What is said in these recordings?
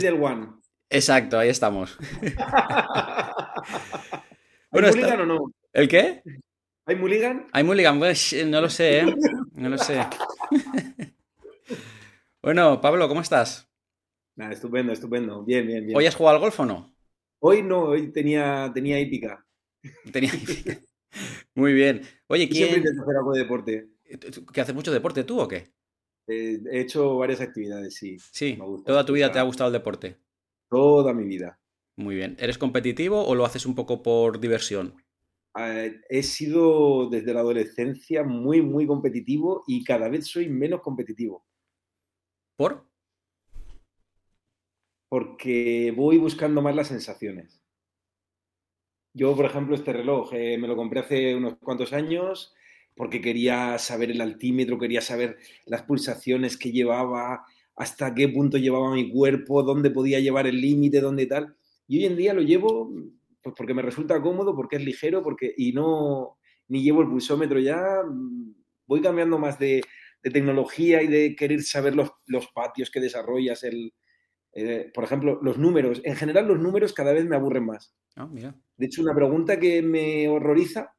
Tidal One. Exacto, ahí estamos. ¿Hay Bueno, mulligan o no? ¿El qué? ¿Hay mulligan? Hay Mulligan, pues, no lo sé, ¿eh? No lo sé. Bueno, Pablo, ¿cómo estás? Estupendo, estupendo. Bien, bien, bien. ¿Hoy has jugado al golf o no? Hoy no, hoy tenía, tenía hípica. Tenía... Muy bien. Oye, Yo siempre ¿quién... intento hacer algo de deporte. ¿Que haces mucho deporte tú o qué? Eh, he hecho varias actividades, sí. Sí, Me gusta, toda tu vida te ha gustado el deporte. Toda mi vida. Muy bien. ¿Eres competitivo o lo haces un poco por diversión? Eh, he sido desde la adolescencia muy, muy competitivo y cada vez soy menos competitivo. ¿Por? porque voy buscando más las sensaciones. Yo, por ejemplo, este reloj eh, me lo compré hace unos cuantos años porque quería saber el altímetro, quería saber las pulsaciones que llevaba, hasta qué punto llevaba mi cuerpo, dónde podía llevar el límite, dónde tal. Y hoy en día lo llevo pues porque me resulta cómodo, porque es ligero, porque y no ni llevo el pulsómetro ya. mm, Voy cambiando más de, de tecnología y de querer saber los, los patios que desarrollas, el, eh, por ejemplo, los números. En general, los números cada vez me aburren más. Ah, mira. De hecho, una pregunta que me horroriza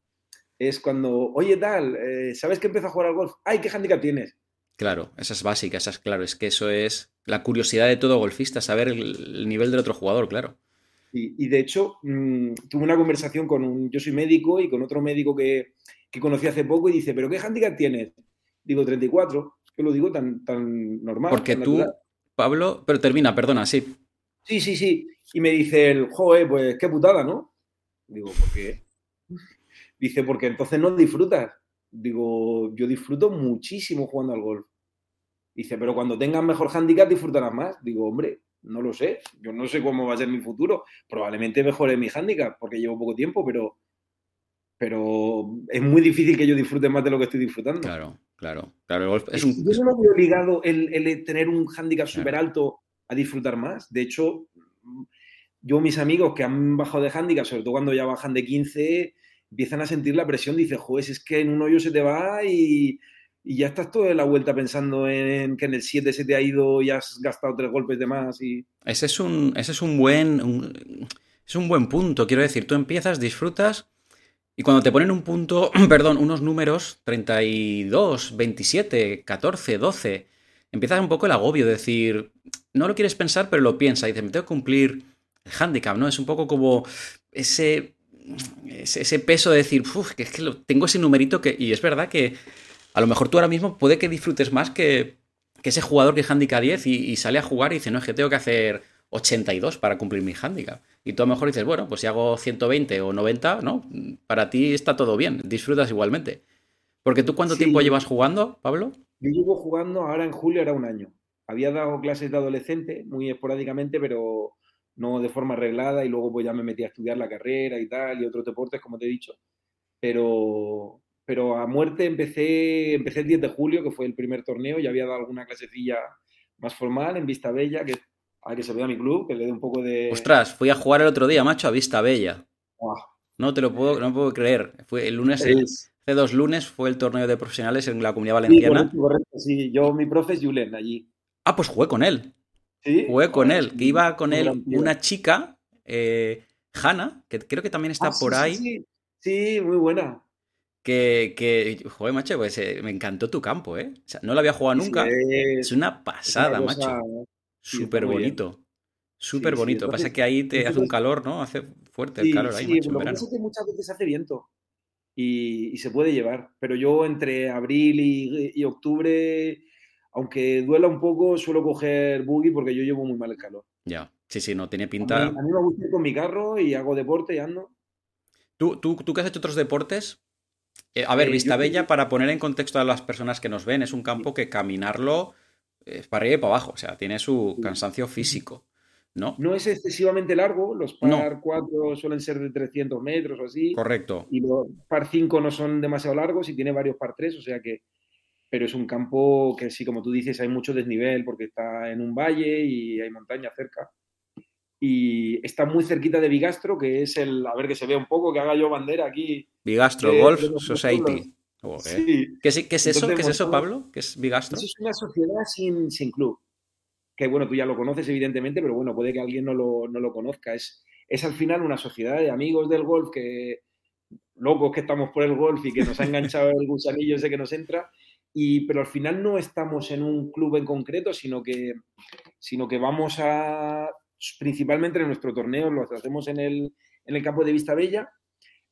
es cuando, oye, tal, eh, ¿sabes que empiezo a jugar al golf? ¡Ay, qué handicap tienes! Claro, esa es básica, esa es claro. Es que eso es la curiosidad de todo golfista, saber el, el nivel del otro jugador, claro. Y, y de hecho, mmm, tuve una conversación con un. Yo soy médico y con otro médico que, que conocí hace poco y dice, ¿pero qué handicap tienes? Digo, 34. Yo lo digo tan, tan normal. Porque tan tú, natural. Pablo, pero termina, perdona, sí. Sí, sí, sí. Y me dice el, joder, pues qué putada, ¿no? Digo, ¿por qué? Dice, porque entonces no disfrutas. Digo, yo disfruto muchísimo jugando al golf. Dice, pero cuando tengas mejor handicap disfrutarás más. Digo, hombre, no lo sé. Yo no sé cómo va a ser mi futuro. Probablemente mejore mi handicap porque llevo poco tiempo, pero, pero es muy difícil que yo disfrute más de lo que estoy disfrutando. Claro, claro. Claro, el golf es un. Yo no me veo obligado el, el tener un hándicap Claro. súper alto a disfrutar más. De hecho, yo, mis amigos que han bajado de hándicap, sobre todo cuando ya bajan de 15, empiezan a sentir la presión. Dices, joder, es que en un hoyo se te va y, ya estás toda la vuelta pensando en que en el 7 se te ha ido y has gastado tres golpes de más. Y... Ese es un, ese es un buen. es un buen punto. Quiero decir, tú empiezas, disfrutas. Y cuando te ponen un punto, perdón, unos números, 32, 27, 14, 12, empiezas un poco el agobio, de decir, no lo quieres pensar, pero lo piensas, y dices, me tengo que cumplir el handicap, ¿no? Es un poco como ese, ese, ese peso de decir, "Uf, que es que lo- tengo ese numerito que... Y es verdad que a lo mejor tú ahora mismo puede que disfrutes más que, que ese jugador que es handicap 10 y, y sale a jugar y dice, no, es que tengo que hacer 82 para cumplir mi handicap. Y tú a lo mejor dices, bueno, pues si hago 120 o 90, ¿no? Para ti está todo bien, disfrutas igualmente. Porque tú cuánto Sí. tiempo llevas jugando, Pablo? Yo llevo jugando ahora en julio, era un año. Había dado clases de adolescente muy esporádicamente, pero no de forma arreglada y luego pues ya me metí a estudiar la carrera y tal y otros deportes, como te he dicho. Pero, pero a muerte empecé, empecé el 10 de julio, que fue el primer torneo, ya había dado alguna clasecilla más formal en Vista Bella, que, a que se vea mi club, que le dé un poco de... Ostras, fui a jugar el otro día, macho, a Vista Bella. No te lo puedo, no puedo creer. Fue el lunes, el- hace dos lunes fue el torneo de profesionales en la comunidad Sí, valenciana. correcto, correcto, sí. Yo, mi profe es Julen, allí. Ah, pues jugué con él. ¿Sí? Jugué con Joder, él, que iba con él una chica, eh, Hanna, que creo que también está Ah, por sí, ahí, Sí, sí, muy buena. que, que, joder, macho, pues eh, me encantó tu campo, ¿eh? O sea, no lo había jugado nunca. es- una es una pasada, cosa- macho. Súper bonito. Súper bonito. Pasa que ahí te hace un calor, ¿no? Hace fuerte el calor ahí, sí, macho, en lo que verano. que muchas veces hace viento y, y se puede llevar, pero yo entre abril y, y octubre, aunque duela un poco, suelo coger buggy porque yo llevo muy mal el calor. Ya, sí, sí, no tiene A mí, pinta. a mí me gusta ir con mi carro y hago deporte y ando. ¿Tú, tú, tú que has hecho otros deportes? Eh, a ver, Eh, yo Vistabella, creo- para poner en contexto a las personas que nos ven, es un campo que caminarlo es para arriba y para abajo. O sea, tiene su cansancio físico, ¿no? No es excesivamente largo, los No. par 4 suelen ser de 300 metros o así, Correcto. y los par 5 no son demasiado largos y tiene varios par 3, o sea que, pero es un campo que sí, como tú dices, hay mucho desnivel porque está en un valle y hay montaña cerca. Y está muy cerquita de Bigastro, que es el, a ver que se vea un poco, que haga yo bandera aquí. Bigastro de- Golf de Society. pueblos. Joder. Sí, ¿Qué, es, qué es eso? Entonces, ¿Qué es eso, Pablo? ¿Qué es Bigastro? eso es una sociedad sin, sin club. que bueno, tú ya lo conoces evidentemente, pero bueno, puede que alguien no lo, no lo conozca. Es, es al final una sociedad de amigos del golf que locos que estamos por el golf y que nos ha enganchado el gusanillo ese que nos entra, y, pero al final no estamos en un club en concreto, sino que, sino que vamos a, principalmente en nuestro torneo, lo hacemos en el, en el campo de Vista Bella,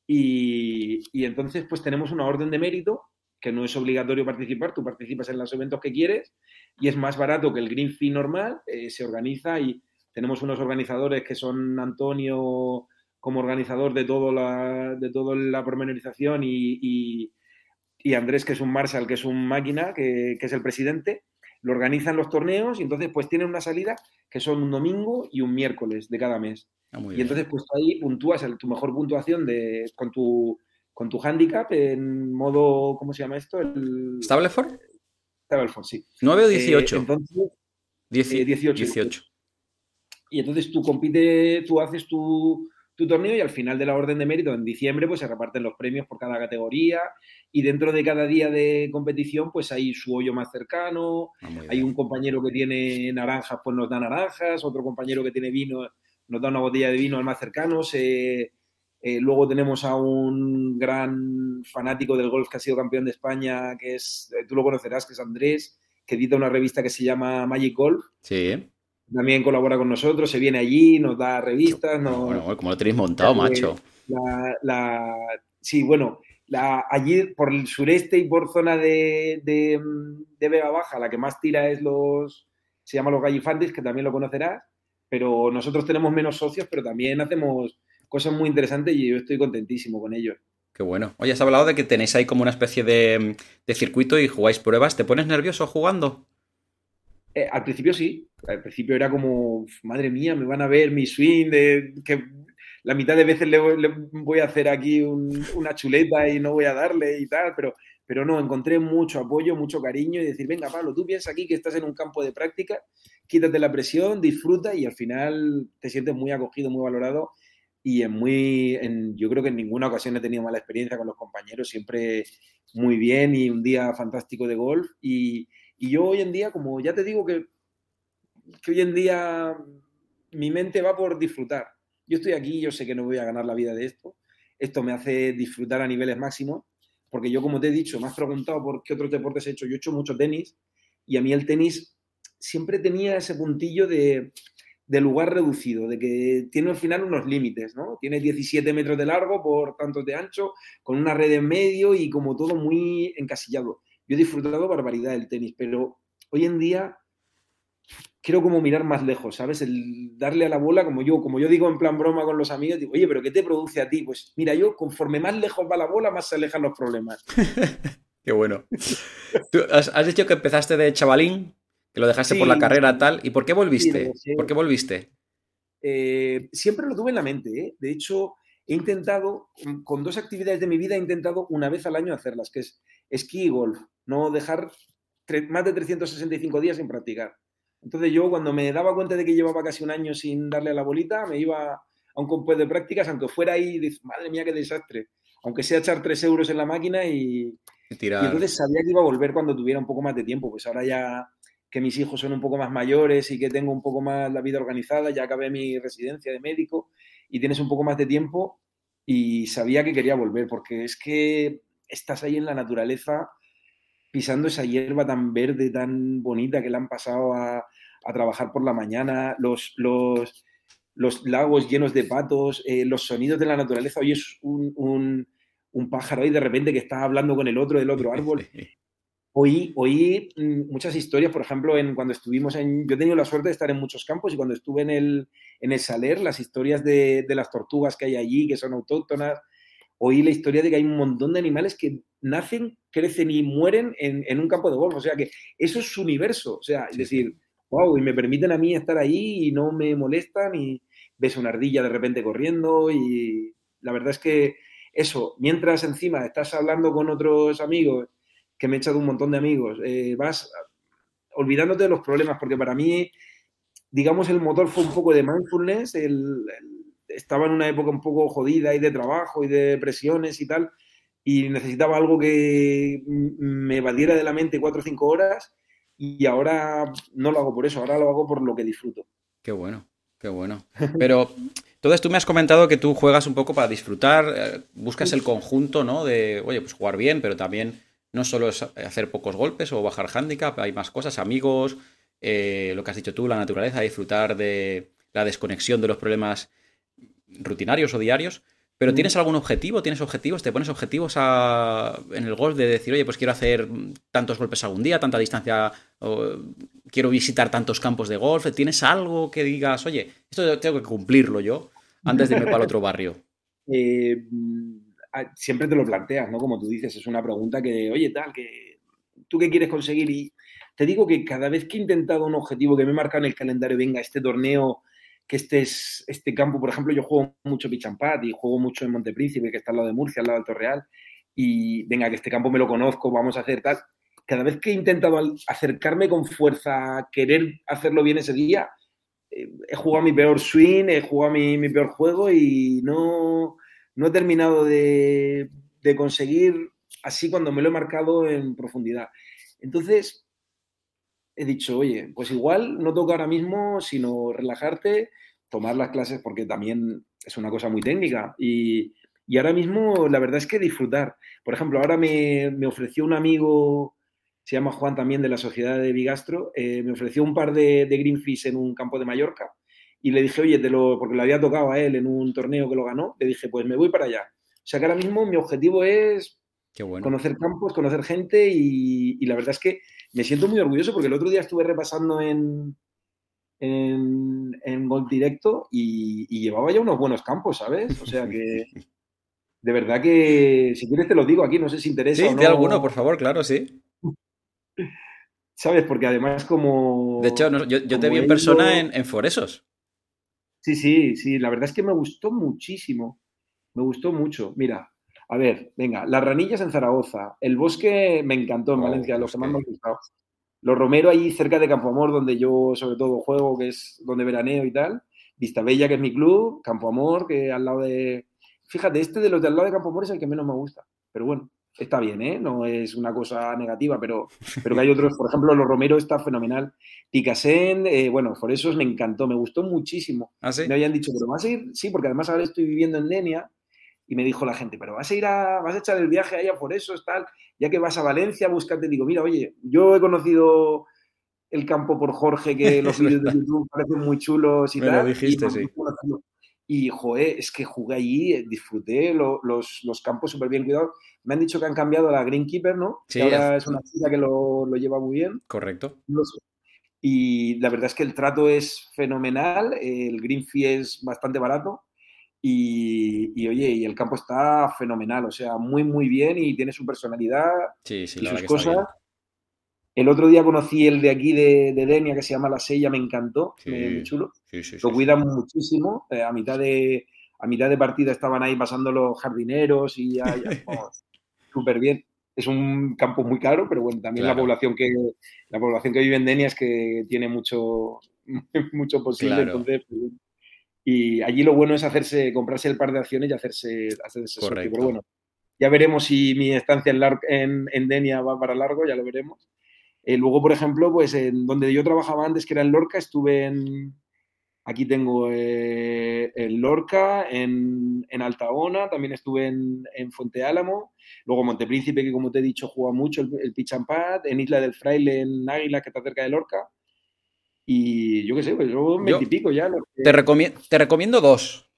y, y entonces pues tenemos una orden de mérito que no es obligatorio participar, tú participas en los eventos que quieres y es más barato que el Green Fee normal, eh, se organiza y tenemos unos organizadores que son Antonio como organizador de, todo la, de toda la pormenorización y, y, Andrés que es un Marshall, que es un máquina, que, que, es el presidente, lo organizan los torneos y entonces pues tienen una salida que son un domingo y un miércoles de cada mes. Ah, y entonces pues ahí puntúas tu mejor puntuación de, con tu con tu handicap en modo, ¿cómo se llama esto? El... ¿Stableford? Stableford, sí. 9 o 18. Eh, entonces, 18. 18. Y entonces tú compites, tú haces tu, tu, torneo y al final de la orden de mérito, en diciembre, pues se reparten los premios por cada categoría y dentro de cada día de competición, pues hay su hoyo más cercano, ah, hay un compañero que tiene naranjas, pues nos da naranjas, otro compañero que tiene vino nos da una botella de vino al más cercano, se eh, luego tenemos a un gran fanático del golf que ha sido campeón de España, que es, eh, tú lo conocerás, que es Andrés, que edita una revista que se llama Magic Golf. Sí. También colabora con nosotros, se viene allí, nos da revistas. Bueno, como lo tenéis montado, macho. sí, bueno, la, allí por el sureste y por zona de, de, de Vega Baja, la que más tira es los, se llama los Gallifantes, que también lo conocerás, pero nosotros tenemos menos socios, pero también hacemos cosas muy interesantes y yo estoy contentísimo con ellos. Qué bueno. Oye, has hablado de que tenéis ahí como una especie de, circuito y jugáis pruebas. ¿Te pones nervioso jugando? Eh, al principio sí. Al principio era como, madre mía, me van a ver mi swing, de, que la mitad de veces le, voy a hacer aquí una chuleta y no voy a darle y tal, pero, pero no, encontré mucho apoyo, mucho cariño y decir, venga, Pablo, tú piensas aquí que estás en un campo de práctica, quítate la presión, disfruta y al final te sientes muy acogido, muy valorado y en muy, en, yo creo que en ninguna ocasión he tenido mala experiencia con los compañeros, siempre muy bien y un día fantástico de golf. Y, y yo hoy en día, como ya te digo que, que hoy en día mi mente va por disfrutar. Yo estoy aquí, yo sé que no voy a ganar la vida de esto. Esto me hace disfrutar a niveles máximos, porque yo, como te he dicho, me has preguntado por qué otros deportes he hecho. Yo he hecho mucho tenis y a mí el tenis siempre tenía ese puntillo de, de lugar reducido, de que tiene al final unos límites, ¿no? Tiene 17 metros de largo por tantos de ancho, con una red en medio y como todo muy encasillado. Yo he disfrutado barbaridad del tenis, pero hoy en día quiero como mirar más lejos, ¿sabes? El darle a la bola, como yo, como yo digo en plan broma con los amigos, digo, oye, pero ¿qué te produce a ti? Pues mira, yo conforme más lejos va la bola, más se alejan los problemas. Qué bueno. ¿Tú has, has, dicho que empezaste de chavalín que lo dejaste por la carrera tal. ¿Y por qué volviste? ¿Por qué volviste? Eh, siempre lo tuve en la mente. ¿eh? De hecho, he intentado, con dos actividades de mi vida, he intentado una vez al año hacerlas, que es esquí y golf. No dejar más de 365 días sin practicar. Entonces yo cuando me daba cuenta de que llevaba casi un año sin darle a la bolita, me iba a un compuesto de prácticas, aunque fuera ahí, madre mía, qué desastre. Aunque sea echar 3 euros en la máquina y, y entonces sabía que iba a volver cuando tuviera un poco más de tiempo. Pues ahora ya que mis hijos son un poco más mayores y que tengo un poco más la vida organizada, ya acabé mi residencia de médico y tienes un poco más de tiempo y sabía que quería volver porque es que estás ahí en la naturaleza pisando esa hierba tan verde, tan bonita que le han pasado a, trabajar por la mañana, los, los, los lagos llenos de patos, eh, los sonidos de la naturaleza. Hoy es un, un, un pájaro ahí de repente que está hablando con el otro del otro árbol. Oí, oí mm, muchas historias, por ejemplo, en, cuando estuvimos en... Yo he tenido la suerte de estar en muchos campos y cuando estuve en el, en el Saler, las historias de, de las tortugas que hay allí, que son autóctonas, oí la historia de que hay un montón de animales que nacen, crecen y mueren en, en, un campo de golf. O sea que eso es su universo. O sea, es decir, wow, y me permiten a mí estar ahí y no me molestan y ves una ardilla de repente corriendo y la verdad es que eso, mientras encima estás hablando con otros amigos que me he echado un montón de amigos. Eh, vas olvidándote de los problemas, porque para mí, digamos, el motor fue un poco de mindfulness, estaba en una época un poco jodida y de trabajo y de presiones y tal, y necesitaba algo que me evadiera de la mente cuatro o cinco horas, y ahora no lo hago por eso, ahora lo hago por lo que disfruto. Qué bueno, qué bueno. Pero entonces tú me has comentado que tú juegas un poco para disfrutar, eh, buscas el conjunto, ¿no? De, oye, pues jugar bien, pero también no solo es hacer pocos golpes o bajar handicap, hay más cosas, amigos, eh, lo que has dicho tú, la naturaleza, disfrutar de la desconexión de los problemas rutinarios o diarios. Pero ¿tienes algún objetivo? ¿Tienes objetivos? ¿Te pones objetivos en el golf de decir, oye, pues quiero hacer tantos golpes algún día, tanta distancia, quiero visitar tantos campos de golf? ¿Tienes algo que digas, oye, esto tengo que cumplirlo yo antes de irme para el otro barrio? Eh, siempre te lo planteas, ¿no? Como tú dices, es una pregunta que, oye, tal, que tú qué quieres conseguir y te digo que cada vez que he intentado un objetivo que me he marcado en el calendario, venga, este torneo que este es este campo, por ejemplo, yo juego mucho Pichampat y juego mucho en Montepríncipe, que está al lado de Murcia, al lado del Torreal, y venga, que este campo me lo conozco, vamos a hacer tal. Cada vez que he intentado acercarme con fuerza, querer hacerlo bien ese día, eh, he jugado mi peor swing, he jugado mi, mi peor juego y no, no he terminado de, de conseguir así cuando me lo he marcado en profundidad. Entonces, he dicho, oye, pues igual no toca ahora mismo, sino relajarte, tomar las clases porque también es una cosa muy técnica. Y, ahora mismo la verdad es que disfrutar. Por ejemplo, ahora me, ofreció un amigo, se llama Juan también de la Sociedad de Bigastro, eh, me ofreció un par de, de Greenfish en un campo de Mallorca y le dije, oye, te lo, porque le había tocado a él en un torneo que lo ganó, le dije, pues me voy para allá. O sea que ahora mismo mi objetivo es conocer campos, conocer gente y, la verdad es que me siento muy orgulloso porque el otro día estuve repasando en, en, en Gol Directo y, llevaba ya unos buenos campos, ¿sabes? O sea que de verdad que si quieres te lo digo aquí, no sé si interesa. Sí, o no. de alguno, por favor, claro, sí. ¿Sabes? Porque además como... De hecho, yo, te vi en persona en, en Foresos. Sí, sí, sí, la verdad es que me gustó muchísimo. Me gustó mucho. Mira, a ver, venga, las ranillas en Zaragoza, el bosque me encantó en oh, Valencia, los que más me han gustado. Los Romero ahí cerca de Campo Amor, donde yo sobre todo juego, que es donde veraneo y tal. Vista Bella, que es mi club, Campo Amor, que al lado de... Fíjate, este de los de al lado de Campo Amor es el que menos me gusta, pero bueno, está bien, ¿eh? No es una cosa negativa, pero, pero que hay otros, por ejemplo, los Romero está fenomenal. Picasen, eh, bueno, por eso me encantó, me gustó muchísimo. ¿Ah, me habían dicho, pero vas a ir, sí, porque además ahora estoy viviendo en Denia y me dijo la gente, pero vas a ir a, vas a echar el viaje allá por eso, tal, ya que vas a Valencia, búscate, digo, mira, oye, yo he conocido el campo por Jorge, que los vídeos de YouTube parecen muy chulos y me tal. Lo dijiste, sí. Y, joder, es que jugué allí, eh, disfruté, los, los, campos súper bien cuidados. Me han dicho que han cambiado a la Greenkeeper, ¿no? Sí, que ahora es una chica que lo, lo, lleva muy bien. Correcto. Y la verdad es que el trato es fenomenal, el green fee es bastante barato y, y, oye, y el campo está fenomenal, o sea, muy, muy bien y tiene su personalidad sí, sí, y sus cosas. El otro día conocí el de aquí de, de Denia que se llama La Sella, me encantó, muy chulo. Lo cuidan muchísimo. Eh, a, mitad de, a mitad de partida estaban ahí pasando los jardineros y ya, súper bien. Es un campo muy caro, pero bueno, también la población que la población que vive en Denia es que tiene mucho, mucho posible. Entonces, pues, y allí lo bueno es hacerse, comprarse el par de acciones y hacerse, hacerse Correcto. Pero bueno, ya veremos si mi estancia en, en, en Denia va para largo, ya lo veremos. Eh, luego, por ejemplo, pues en donde yo trabajaba antes, que era en Lorca, estuve en. Aquí tengo eh, en Lorca, en, en Altaona, también estuve en, en Fuente Álamo, luego Montepríncipe, que como te he dicho, juega mucho el, el pitch and pad, en Isla del Fraile, en Águila, que está cerca de Lorca. Y yo qué sé, pues yo me tipico ya. Te, recomiendo, te recomiendo dos.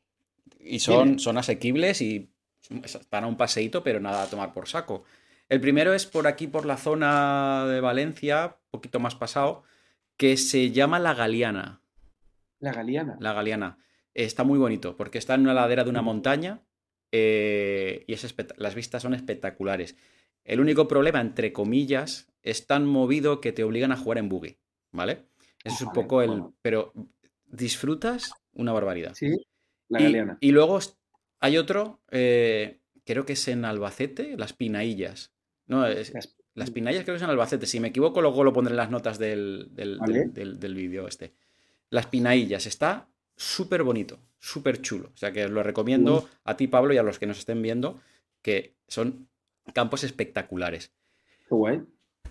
Y son, son asequibles y están a un paseíto, pero nada a tomar por saco. El primero es por aquí, por la zona de Valencia, un poquito más pasado, que se llama La Galeana. La Galeana. La Galeana. Está muy bonito, porque está en una ladera de una montaña eh, y es las vistas son espectaculares. El único problema, entre comillas, es tan movido que te obligan a jugar en buggy, ¿vale? Eso es un poco el... Pero disfrutas una barbaridad. Sí, la Galeana. Y, luego hay otro, eh, creo que es en Albacete, Las Pinaillas. No, es, las, Pinallas creo que es en Albacete. Si me equivoco, luego lo pondré en las notas del, del, vídeo este. Las Pinaillas está súper bonito, súper chulo. O sea que os lo recomiendo a ti, Pablo, y a los que nos estén viendo, que son campos espectaculares. Qué guay.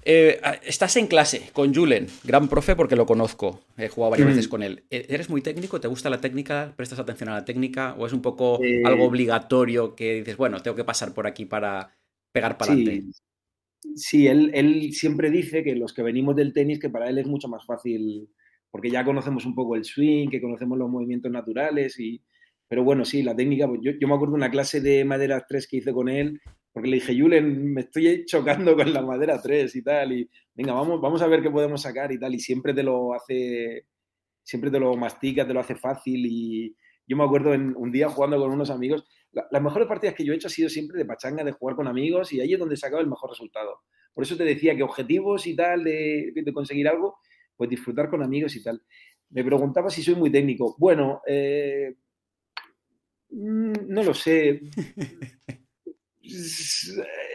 Eh, estás en clase con Julen, gran profe porque lo conozco, he jugado varias veces con él. E, ¿Eres muy técnico? ¿Te gusta la técnica? ¿Prestas atención a la técnica? ¿O es un poco Eh, algo obligatorio que dices, bueno, tengo que pasar por aquí para pegar para adelante? Sí, sí él, él siempre dice que los que venimos del tenis, que para él es mucho más fácil, porque ya conocemos un poco el swing, que conocemos los movimientos naturales, y, pero bueno, sí, la técnica, pues yo, yo me acuerdo de una clase de madera 3 que hice con él, porque le dije, Julen, me estoy chocando con la madera 3 y tal, y venga, vamos, vamos a ver qué podemos sacar y tal, y siempre te lo hace, siempre te lo mastica, te lo hace fácil, y yo me acuerdo en un día jugando con unos amigos, la, las mejores partidas que yo he hecho ha sido siempre de pachanga, de jugar con amigos, y ahí es donde he sacado el mejor resultado. Por eso te decía que objetivos y tal de, de conseguir algo, pues disfrutar con amigos y tal. Me preguntaba si soy muy técnico. Bueno, eh, mm, no lo sé.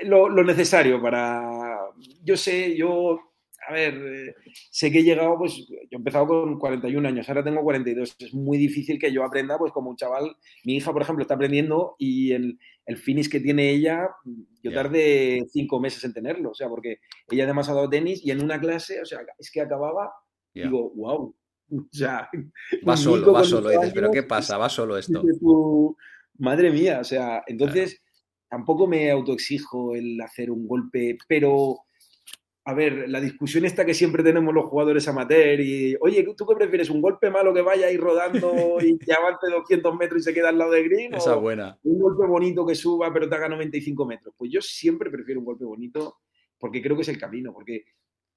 Lo, lo, necesario para. Yo sé, yo. A ver, sé que he llegado, pues. Yo he empezado con 41 años, ahora tengo 42. Es muy difícil que yo aprenda, pues como un chaval. Mi hija, por ejemplo, está aprendiendo y el, el finish que tiene ella, yo tardé cinco meses en tenerlo. O sea, porque ella además ha dado tenis y en una clase, o sea, es que acababa, Ya. digo, wow. O sea, Va solo, va solo. Dices, ¿pero qué pasa? Va solo esto. madre mía, o sea, entonces tampoco me autoexijo el hacer un golpe, pero a ver, la discusión esta que siempre tenemos los jugadores amateur y, oye, ¿tú qué prefieres? ¿Un golpe malo que vaya ahí rodando y que avance 200 metros y se quede al lado de green? Esa ¿O buena. un golpe bonito que suba pero te haga 95 metros? Pues yo siempre prefiero un golpe bonito porque creo que es el camino, porque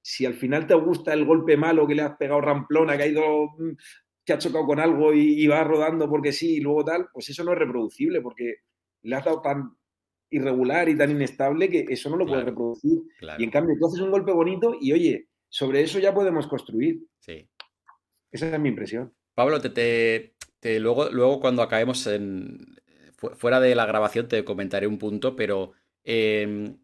si al final te gusta el golpe malo que le has pegado ramplona, que ha ido, mm, que ha chocado con algo y, y va rodando porque sí y luego tal, pues eso no es reproducible porque le has dado tan irregular y tan inestable que eso no lo puedes reproducir. Claro. Y en cambio tú haces un golpe bonito y oye, sobre eso ya podemos construir. Sí. Esa es mi impresión. Pablo, te, te- te- luego, luego cuando acabemos en, fu- fuera de la grabación te comentaré un punto, pero eh,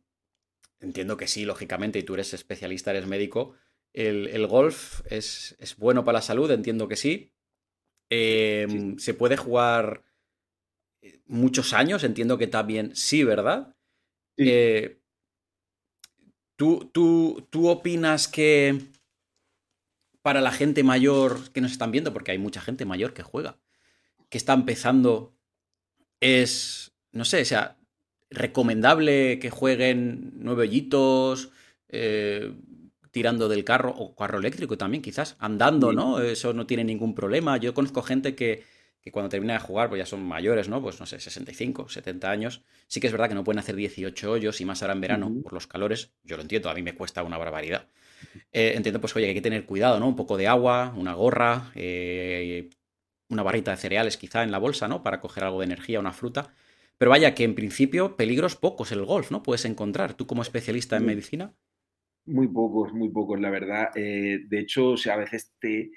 entiendo que sí, lógicamente, y tú eres especialista, eres médico. El, el golf es, es bueno para la salud, entiendo que sí. Eh, Sí. se puede jugar muchos años, entiendo que también sí, ¿verdad? Sí. Eh, ¿tú, tú, tú opinas que para la gente mayor que nos están viendo, porque hay mucha gente mayor que juega, que está empezando, es, no sé, o sea, recomendable que jueguen nueve hoyitos, eh, tirando del carro, o carro eléctrico también, quizás, andando. ¿no? Eso no tiene ningún problema. Yo conozco gente que, que cuando termina de jugar, pues ya son mayores, ¿no? Pues no sé, 65, 70 años. Sí que es verdad que no pueden hacer 18 hoyos y más ahora en verano por los calores. Yo lo entiendo, a mí me cuesta una barbaridad. Eh, entiendo, pues, oye, que hay que tener cuidado, ¿no? Un poco de agua, una gorra, eh, una barrita de cereales quizá en la bolsa, ¿no? Para coger algo de energía, una fruta. Pero vaya, que en principio peligros pocos el golf, ¿no? Puedes encontrar. Tú como especialista en medicina. Muy pocos, muy pocos, la verdad. Eh, de hecho, o sea, a veces te,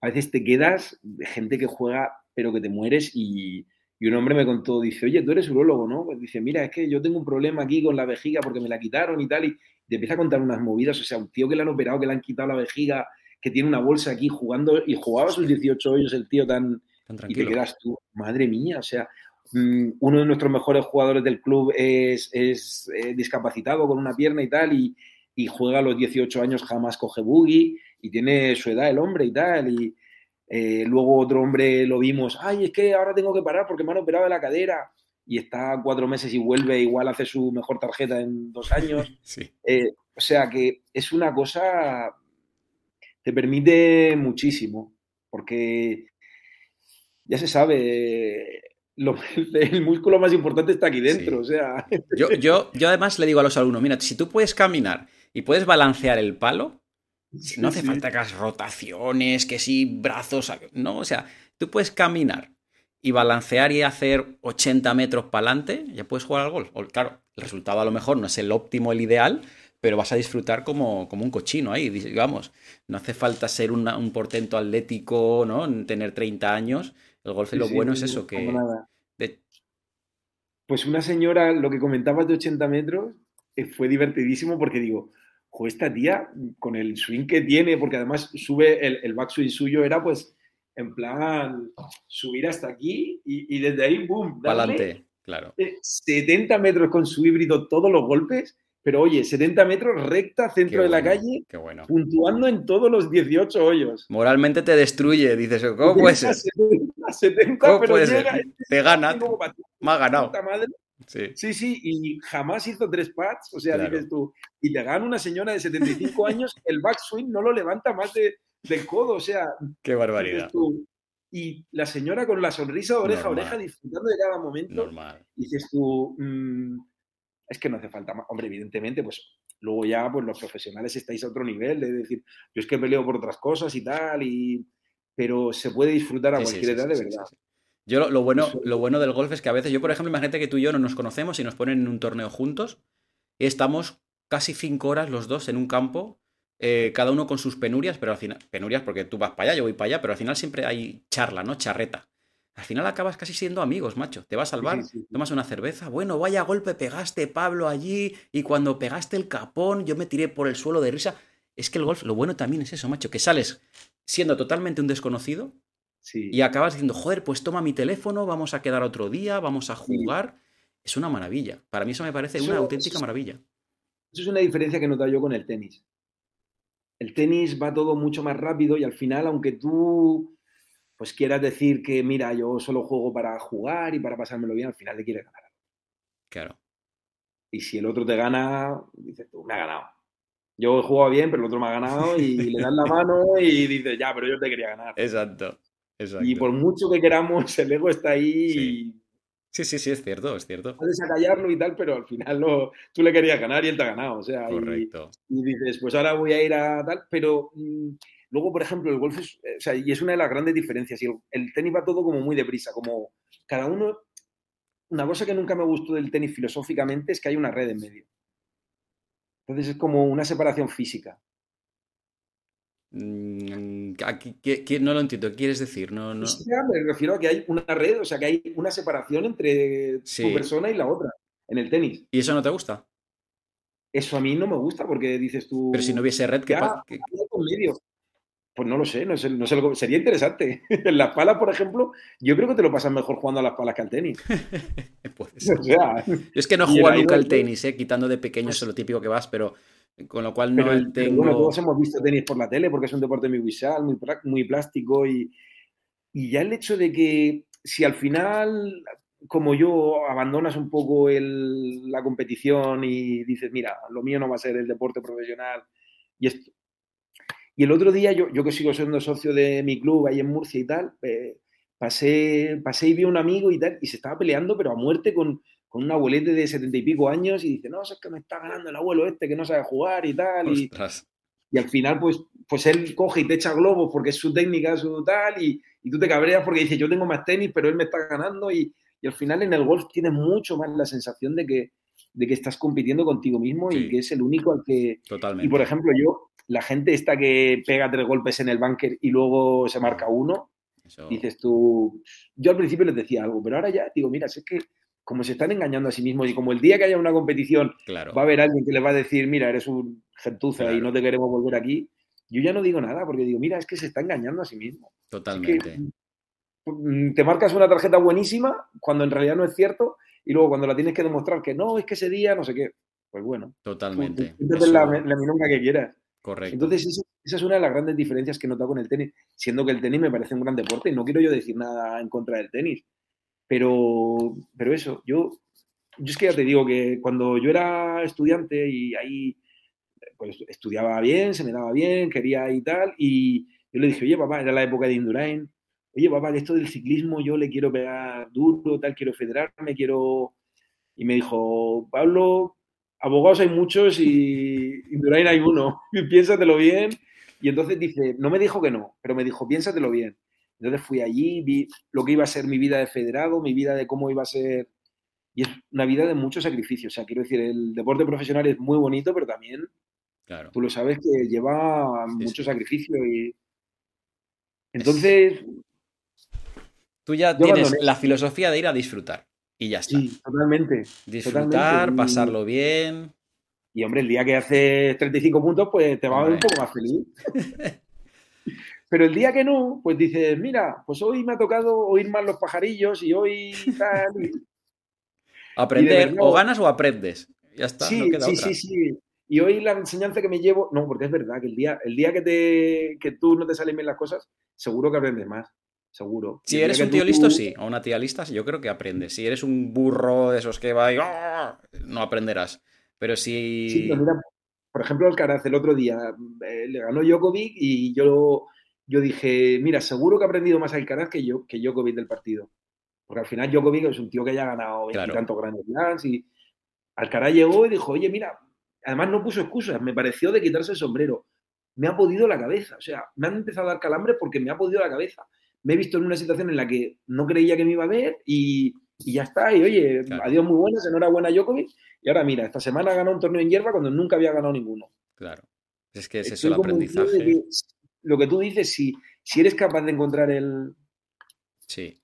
a veces te quedas de gente que juega, pero que te mueres. Y, y un hombre me contó, dice, oye, tú eres urólogo, ¿no? Pues dice, mira, es que yo tengo un problema aquí con la vejiga porque me la quitaron y tal. Y te empieza a contar unas movidas. O sea, un tío que le han operado, que le han quitado la vejiga, que tiene una bolsa aquí jugando y jugaba sus 18 hoyos el tío tan, Tan y te tranquilo. quedas tú, madre mía, o sea, mm, uno de nuestros mejores jugadores del club es, es eh, discapacitado con una pierna y tal, y, y juega a los 18 años, jamás coge buggy, y tiene su edad el hombre y tal, y eh, luego otro hombre lo vimos, ay, es que ahora tengo que parar porque me han operado de la cadera, y está cuatro meses y vuelve, igual hace su mejor tarjeta en dos años, Sí. eh, o sea que es una cosa, te permite muchísimo, porque ya se sabe, lo- el músculo más importante está aquí dentro, Sí. o sea, Yo, yo, yo además le digo a los alumnos, mira, si tú puedes caminar y puedes balancear el palo, no hace sí, falta que hagas rotaciones, que sí, brazos, no, o sea, tú puedes caminar y balancear y hacer 80 metros para adelante, ya puedes jugar al golf. O, claro, el resultado a lo mejor no es el óptimo, el ideal, pero vas a disfrutar como, como un cochino ahí, digamos. No hace falta ser una- un portento atlético, ¿no? Tener 30 años. El golf Sí, lo bueno es eso, que... nada. de- Pues una señora, lo que comentabas de 80 metros, eh, fue divertidísimo porque digo, jo, esta tía, con el swing que tiene, porque además sube, el, el backswing suyo era pues, en plan, subir hasta aquí y, y desde ahí, boom, adelante, claro. eh, 70 metros con su híbrido todos los golpes, pero oye, 70 metros recta, centro Qué de la bueno, calle, Qué bueno. puntuando en todos los 18 hoyos. Moralmente te destruye, dices, ¿cómo puede ser? 70, 70, ¿Cómo pero puede ser? llega, Te gana, me ha ganado. madre. Sí. Sí, sí, y jamás hizo tres pads, o sea, Claro. dices tú, y te gana una señora de 75 años, el backswing no lo levanta más de, del codo, o sea, Qué barbaridad. tú, y la señora con la sonrisa de oreja a oreja disfrutando de cada momento, Normal. dices tú, mm, es que no hace falta más. Hombre, evidentemente, pues luego ya pues los profesionales estáis a otro nivel, de decir, yo es que peleo por otras cosas y tal, y... pero se puede disfrutar a Sí, cualquier sí, edad de verdad. Yo lo, lo bueno, lo bueno del golf es que a veces, yo por ejemplo, imagínate que tú y yo no nos conocemos y nos ponen en un torneo juntos y estamos casi cinco horas los dos en un campo, eh, cada uno con sus penurias, pero al final, penurias porque tú vas para allá, yo voy para allá, pero al final siempre hay charla, ¿no? Charreta. Al final acabas casi siendo amigos, macho. Te vas al Sí, bar, sí, sí. tomas una cerveza, bueno, vaya golpe pegaste, Pablo, allí, y cuando pegaste el capón, yo me tiré por el suelo de risa. Es que el golf, lo bueno también es eso, macho, que sales siendo totalmente un desconocido Sí. y acabas diciendo, joder, pues toma mi teléfono, vamos a quedar otro día, vamos a jugar. Es una maravilla. Para mí eso me parece Eso- una auténtica maravilla. Eso es una diferencia que he notado yo con el tenis. El tenis va todo mucho más rápido y al final, aunque tú pues quieras decir que, mira, yo solo juego para jugar y para pasármelo bien, al final le quieres ganar. Claro. Y si el otro te gana, dices tú, me ha ganado. Yo he jugado bien, pero el otro me ha ganado y le das la mano y dices, ya, pero yo te quería ganar. Exacto. Exacto. Y por mucho que queramos, el ego está ahí Sí. y Sí, sí, sí, es cierto, es cierto. puedes acallarlo y tal, pero al final lo- tú le querías ganar y él te ha ganado. O sea, Correcto. y dices, pues ahora voy a ir a tal, pero mm, luego, por ejemplo, el golf es, o sea, y es una de las grandes diferencias, y el, el tenis va todo como muy deprisa, como cada uno, una cosa que nunca me gustó del tenis filosóficamente es que hay una red en medio. Entonces es como una separación física. Mm, ¿qué- qué- no lo entiendo. ¿Qué quieres decir? No, no. Me refiero a que hay una red, o sea, que hay una separación entre Sí. tu persona y la otra en el tenis. ¿Y eso no te gusta? Eso a mí no me gusta porque dices tú... Pero si no hubiese red, ¿qué ya, pa- qué- hay algo en medio. Pues no lo sé, no sé, no sé lo que- sería interesante. En las palas, por ejemplo, yo creo que te lo pasas mejor jugando a las palas que al tenis. O sea, Yo es que no he jugado nunca al tenis, ¿eh? quitando de pequeño, Pues- eso es lo típico que vas, pero con lo cual no pero, tengo. bueno, todos hemos visto tenis por la tele porque es un deporte muy visual, muy, muy plástico y, y ya el hecho de que si al final, como yo, abandonas un poco el- la competición y dices, mira, lo mío no va a ser el deporte profesional y esto. Y el otro día, yo, yo que sigo siendo socio de mi club ahí en Murcia y tal, eh, pasé, pasé y vi a un amigo y tal, y se estaba peleando, pero a muerte con, con un abuelete de setenta y pico años y dice, no, es que me está ganando el abuelo este que no sabe jugar y tal. Y, al final, pues, pues él coge y te echa globos porque es su técnica, su tal, y, y tú te cabreas porque dices, yo tengo más tenis, pero él me está ganando. Y, y al final en el golf tienes mucho más la sensación de que, de que estás compitiendo contigo mismo Sí. y que es el único al que... Totalmente. Y por ejemplo, yo, la gente esta que pega tres golpes en el bunker y luego se marca uno, Eso- dices tú, yo al principio les decía algo, pero ahora ya digo, mira, si es que como se están engañando a sí mismos y como el día que haya una competición Claro. va a haber alguien que les va a decir, mira, eres un gentuza y no te queremos volver aquí, yo ya no digo nada porque digo, mira, es que se está engañando a sí mismo. Es que, Totalmente. mm, te marcas una tarjeta buenísima cuando en realidad no es cierto y luego cuando la tienes que demostrar que no, es que ese día no sé qué, pues bueno, Totalmente. entonces la, la milonga que quieras. Correcto. Entonces, esa, esa es una de las grandes diferencias que he notado con el tenis, siendo que el tenis me parece un gran deporte y no quiero yo decir nada en contra del tenis, pero, pero eso, yo, es que ya te digo que cuando yo era estudiante y ahí pues, estudiaba bien, se me daba bien, quería y tal, y yo le dije, oye papá, era la época de Indurain, oye papá, que esto del ciclismo yo le quiero pegar duro, tal, quiero federarme, quiero... Y me dijo, Pablo, abogados hay muchos y Indurain hay uno, piénsatelo bien. Y entonces dice, no me dijo que no, pero me dijo, piénsatelo bien. Entonces fui allí, vi lo que iba a ser mi vida de federado, mi vida de cómo iba a ser... Y es una vida de mucho sacrificio. O sea, quiero decir, el deporte profesional es muy bonito, pero también Claro. tú lo sabes que lleva Sí, mucho sí. sacrificio y... Entonces, Tú ya tienes abandoné. la filosofía de ir a disfrutar. Y ya está. sí, totalmente. Disfrutar, totalmente. Pasarlo bien. Y hombre, el día que haces 35 puntos, pues te va a ver un poco más feliz. Pero el día que no, pues dices, mira, pues hoy me ha tocado oír más los pajarillos y hoy tal. y- Aprender, o ganas o aprendes. Ya está, Sí, no queda sí, otra. sí, sí. Y hoy la enseñanza que me llevo, no, porque es verdad que el día, el día que, te, que tú no te salen bien las cosas, seguro que aprendes más. Seguro. Si eres un tío tú- listo, sí. O una tía lista, yo creo que aprendes. Si eres un burro de esos que va y ¡ah! no aprenderás. Pero si... Sí, pero mira, por ejemplo, Alcaraz el otro día eh, le ganó Djokovic y yo, yo dije, mira, seguro que ha aprendido más Alcaraz que yo que Djokovic del partido. Porque al final Djokovic es un tío que ya ha ganado Claro. veintitantos grandes slams y Alcaraz llegó y dijo, oye, mira, además no puso excusas, me pareció de quitarse el sombrero. Me ha podido la cabeza, o sea, me han empezado a dar calambres porque me ha podido la cabeza. Me he visto en una situación en la que no creía que me iba a ver y, y ya está. Y oye, Claro. adiós muy buenas, enhorabuena Djokovic. Y ahora mira, esta semana ganó un torneo en hierba cuando nunca había ganado ninguno. Claro. Es que es eso el aprendizaje. que lo que tú dices, si, si eres capaz de encontrar el, Sí.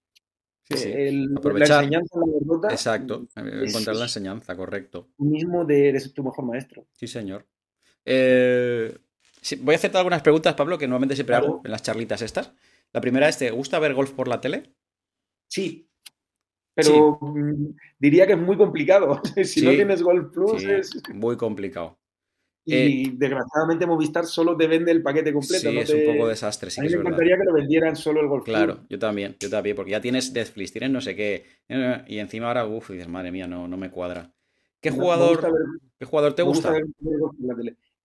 Sí, sí. el- la Aprovechar. enseñanza la derrota, Exacto. es- Encontrar la enseñanza, correcto. mismo de- eres tu mejor maestro. Sí, señor. Eh, sí, voy a hacerte algunas preguntas, Pablo, que normalmente siempre Claro. hago en las charlitas estas. La primera es, ¿te gusta ver golf por la tele? Sí. Pero mm, diría que es muy complicado. si no tienes Golf Plus, es- muy complicado. Y desgraciadamente Movistar solo te vende el paquete completo. Sí, no es te- un poco desastre, sí A mí me verdad. encantaría que lo vendieran solo el Golf. Claro, yo también, yo también, porque ya tienes Netflix, tienes no sé qué, eh, y encima ahora, uff, dices, madre mía, no, no me cuadra. ¿Qué jugador, ver- qué jugador te me gusta? ver.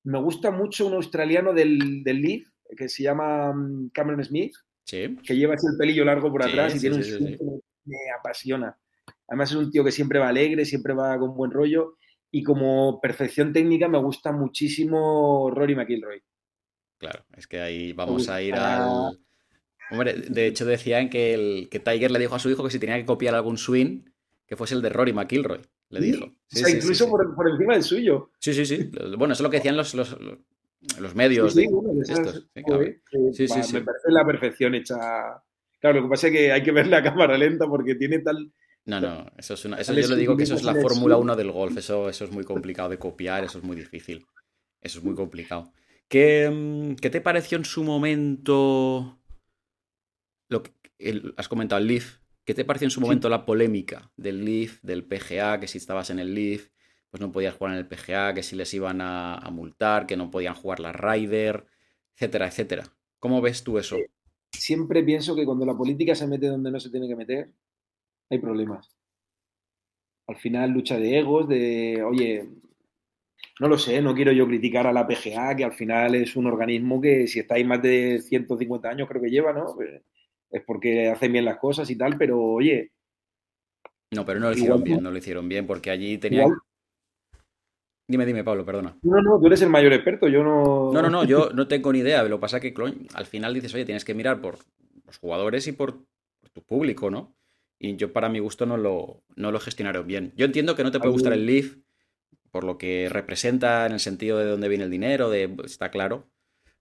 Me gusta mucho un australiano del, del Leaf que se llama mm, Cameron Smith, Sí, que lleva el pelillo largo por Sí, atrás y sí, tiene sí, un que me apasiona. Además es un tío que siempre va alegre, siempre va con buen rollo y como perfección técnica me gusta muchísimo Rory McIlroy. claro, es que ahí vamos a ir al... Hombre, de hecho decían que, el, que Tiger le dijo a su hijo que si tenía que copiar algún swing, que fuese el de Rory McIlroy, le dijo. o sea, sí, incluso sí. Por, por encima del suyo. Sí, sí, sí. Bueno, eso es lo que decían los, los, los medios Sí, sí, de- bueno, de esas- estos. Sí, ver. Sí, sí, va, sí. Me parece la perfección hecha. Claro, lo que pasa es que hay que verle a cámara lenta porque tiene tal. No, no, eso es una, eso yo le digo que eso es la Fórmula sí. 1 del golf, eso, eso es muy complicado de copiar, eso es muy difícil. Eso es muy complicado. ¿Qué, mm, qué te pareció en su momento lo que el- has comentado el Leaf? ¿Qué te pareció en su Sí. momento la polémica del Leaf, del PGA, que si estabas en el Leaf, pues no podías jugar en el PGA, que si les iban a, a multar, que no podían jugar la Ryder, etcétera, etcétera? ¿Cómo ves tú eso? Siempre pienso que cuando la política se mete donde no se tiene que meter, hay problemas. Al final, lucha de egos, de, oye, no lo sé, no quiero yo criticar a la PGA, que al final es un organismo que si estáis más de 150 años, creo que lleva, ¿no? Pues, Es porque hacen bien las cosas y tal, pero oye, No, pero no lo hicieron bien, no lo hicieron bien, porque allí tenían... igual, Dime, dime, Pablo, perdona. no, no, tú eres el mayor experto, yo no... No, no, no, yo no tengo ni idea. Lo que pasa es que al final dices, oye, tienes que mirar por los jugadores y por, por tu público, ¿no? Y yo, para mi gusto, no lo, no lo gestionaron bien. Yo entiendo que no te puede gustar el Leaf por lo que representa en el sentido de dónde viene el dinero, de, está claro.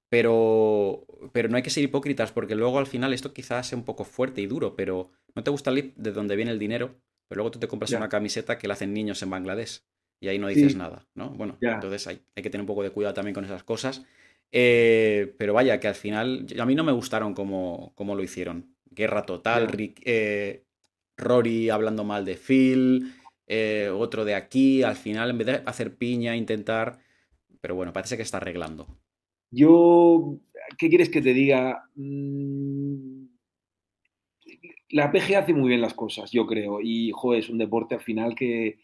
Pero, pero no hay que ser hipócritas porque luego al final esto quizás sea un poco fuerte y duro, pero no te gusta el Leaf de dónde viene el dinero, pero luego tú te compras una camiseta que la hacen niños en Bangladesh y ahí no dices Sí. nada, ¿no? Bueno, entonces hay, hay que tener un poco de cuidado también con esas cosas. Eh, pero vaya, que al final a mí no me gustaron como, como lo hicieron. Guerra total. Rick- eh, Rory hablando mal de Phil, eh, otro de aquí, al final en vez de hacer piña, intentar... Pero bueno, parece que está arreglando. Yo, ¿qué quieres que te diga? Mm, La PGA hace muy bien las cosas, yo creo. Y, joder, es un deporte al final que,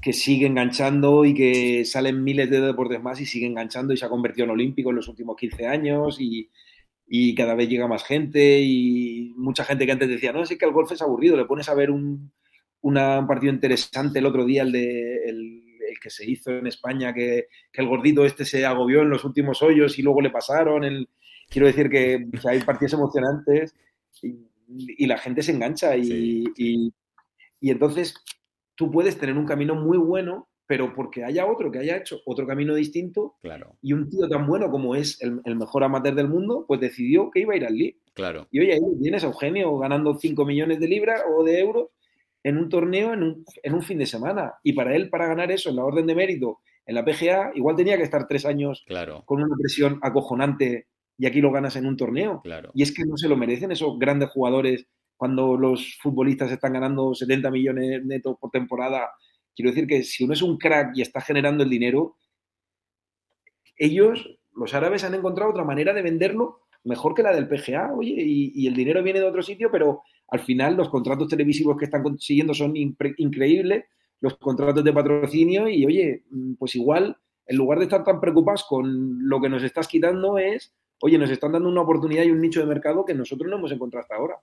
que sigue enganchando y que salen miles de deportes más y sigue enganchando y se ha convertido en olímpico en los últimos 15 años y, y cada vez llega más gente y mucha gente que antes decía, no, sí que el golf es aburrido, le pones a ver un, una- un partido interesante el otro día, el, de, el, el que se hizo en España, que, que el gordito este se agobió en los últimos hoyos y luego le pasaron. El, quiero decir que o sea, hay partidos emocionantes y, y la gente se engancha y, Sí. y, y entonces tú puedes tener un camino muy bueno, pero porque haya otro que haya hecho otro camino distinto Claro, y un tío tan bueno como es el, el mejor amateur del mundo, pues decidió que iba a ir al League. claro. Y oye, ahí tienes a Eugenio ganando 5 millones de libras o de euros en un torneo en un, en un fin de semana. Y para él, para ganar eso en la orden de mérito, en la PGA, igual tenía que estar tres años Claro, con una presión acojonante y aquí lo ganas en un torneo. claro. Y es que no se lo merecen esos grandes jugadores cuando los futbolistas están ganando 70 millones netos por temporada quiero decir que si uno es un crack y está generando el dinero, ellos, los árabes, han encontrado otra manera de venderlo mejor que la del PGA, oye, y, el dinero viene de otro sitio, pero al final los contratos televisivos que están consiguiendo son increíbles, los contratos de patrocinio, y oye, mm, pues igual, en lugar de estar tan preocupados con lo que nos estás quitando, es, oye, nos están dando una oportunidad y un nicho de mercado que nosotros no hemos encontrado hasta ahora.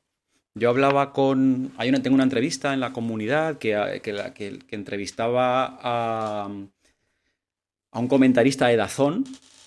Yo hablaba con. Hay una, tengo una entrevista en la comunidad que, que, entrevistaba a, a, un comentarista de Dazón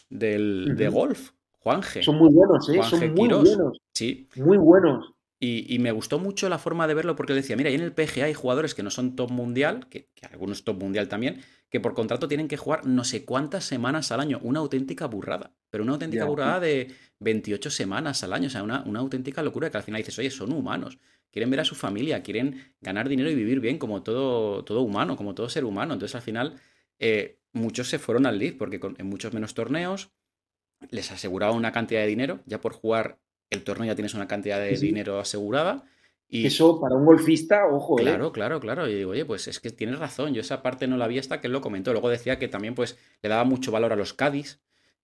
del, de golf, Juanje. Son muy buenos, ¿eh? Son muy buenos. Sí. Muy buenos. Y, me gustó mucho la forma de verlo porque le decía, mira, ahí en el PGA hay jugadores que no son top mundial, que, algunos top mundial también, que por contrato tienen que jugar no sé cuántas semanas al año. Una auténtica burrada. Pero una auténtica burrada de 28 semanas al año. O sea, una, una, auténtica locura que al final dices, oye, son humanos. Quieren ver a su familia, quieren ganar dinero y vivir bien como todo, todo humano, como todo ser humano. Entonces al final eh, muchos se fueron al lead porque en muchos menos torneos les aseguraba una cantidad de dinero, ya por jugar el torneo ya tienes una cantidad de dinero asegurada. Y... Eso para un golfista, ojo, ¿eh? Claro, claro, claro. Y digo, oye, pues es que tienes razón. Yo esa parte no la vi hasta que él lo comentó. Luego decía que también pues le daba mucho valor a los Cádiz,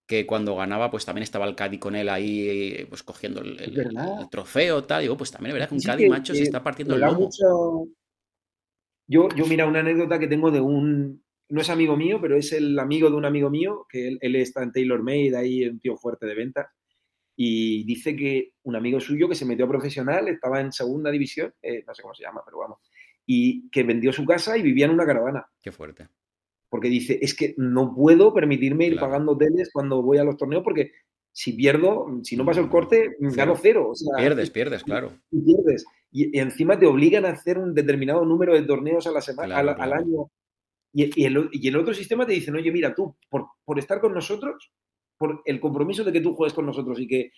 que cuando ganaba, pues también estaba el Cádiz con él ahí, pues cogiendo el, trofeo, tal. Digo, pues también es verdad que un Cádiz, macho, se está partiendo el lomo. Yo, yo, mira, una anécdota que tengo de un, no es amigo mío, pero es el amigo de un amigo mío, que él, está en Taylor Made, ahí un tío fuerte de ventas, y dice que un amigo suyo que se metió a profesional, estaba en segunda división, eh, no sé cómo se llama, pero vamos, y que vendió su casa y vivía en una caravana. Qué fuerte. Porque dice, es que no puedo permitirme ir pagando hoteles cuando voy a los torneos porque si pierdo, si no paso el corte, gano cero. pierdes, pierdes, claro. Y pierdes. Y, encima te obligan a hacer un determinado número de torneos a la semana, al, año y, el, otro sistema te dice, oye, mira, tú, por, estar con nosotros, por el compromiso de que tú juegues con nosotros y que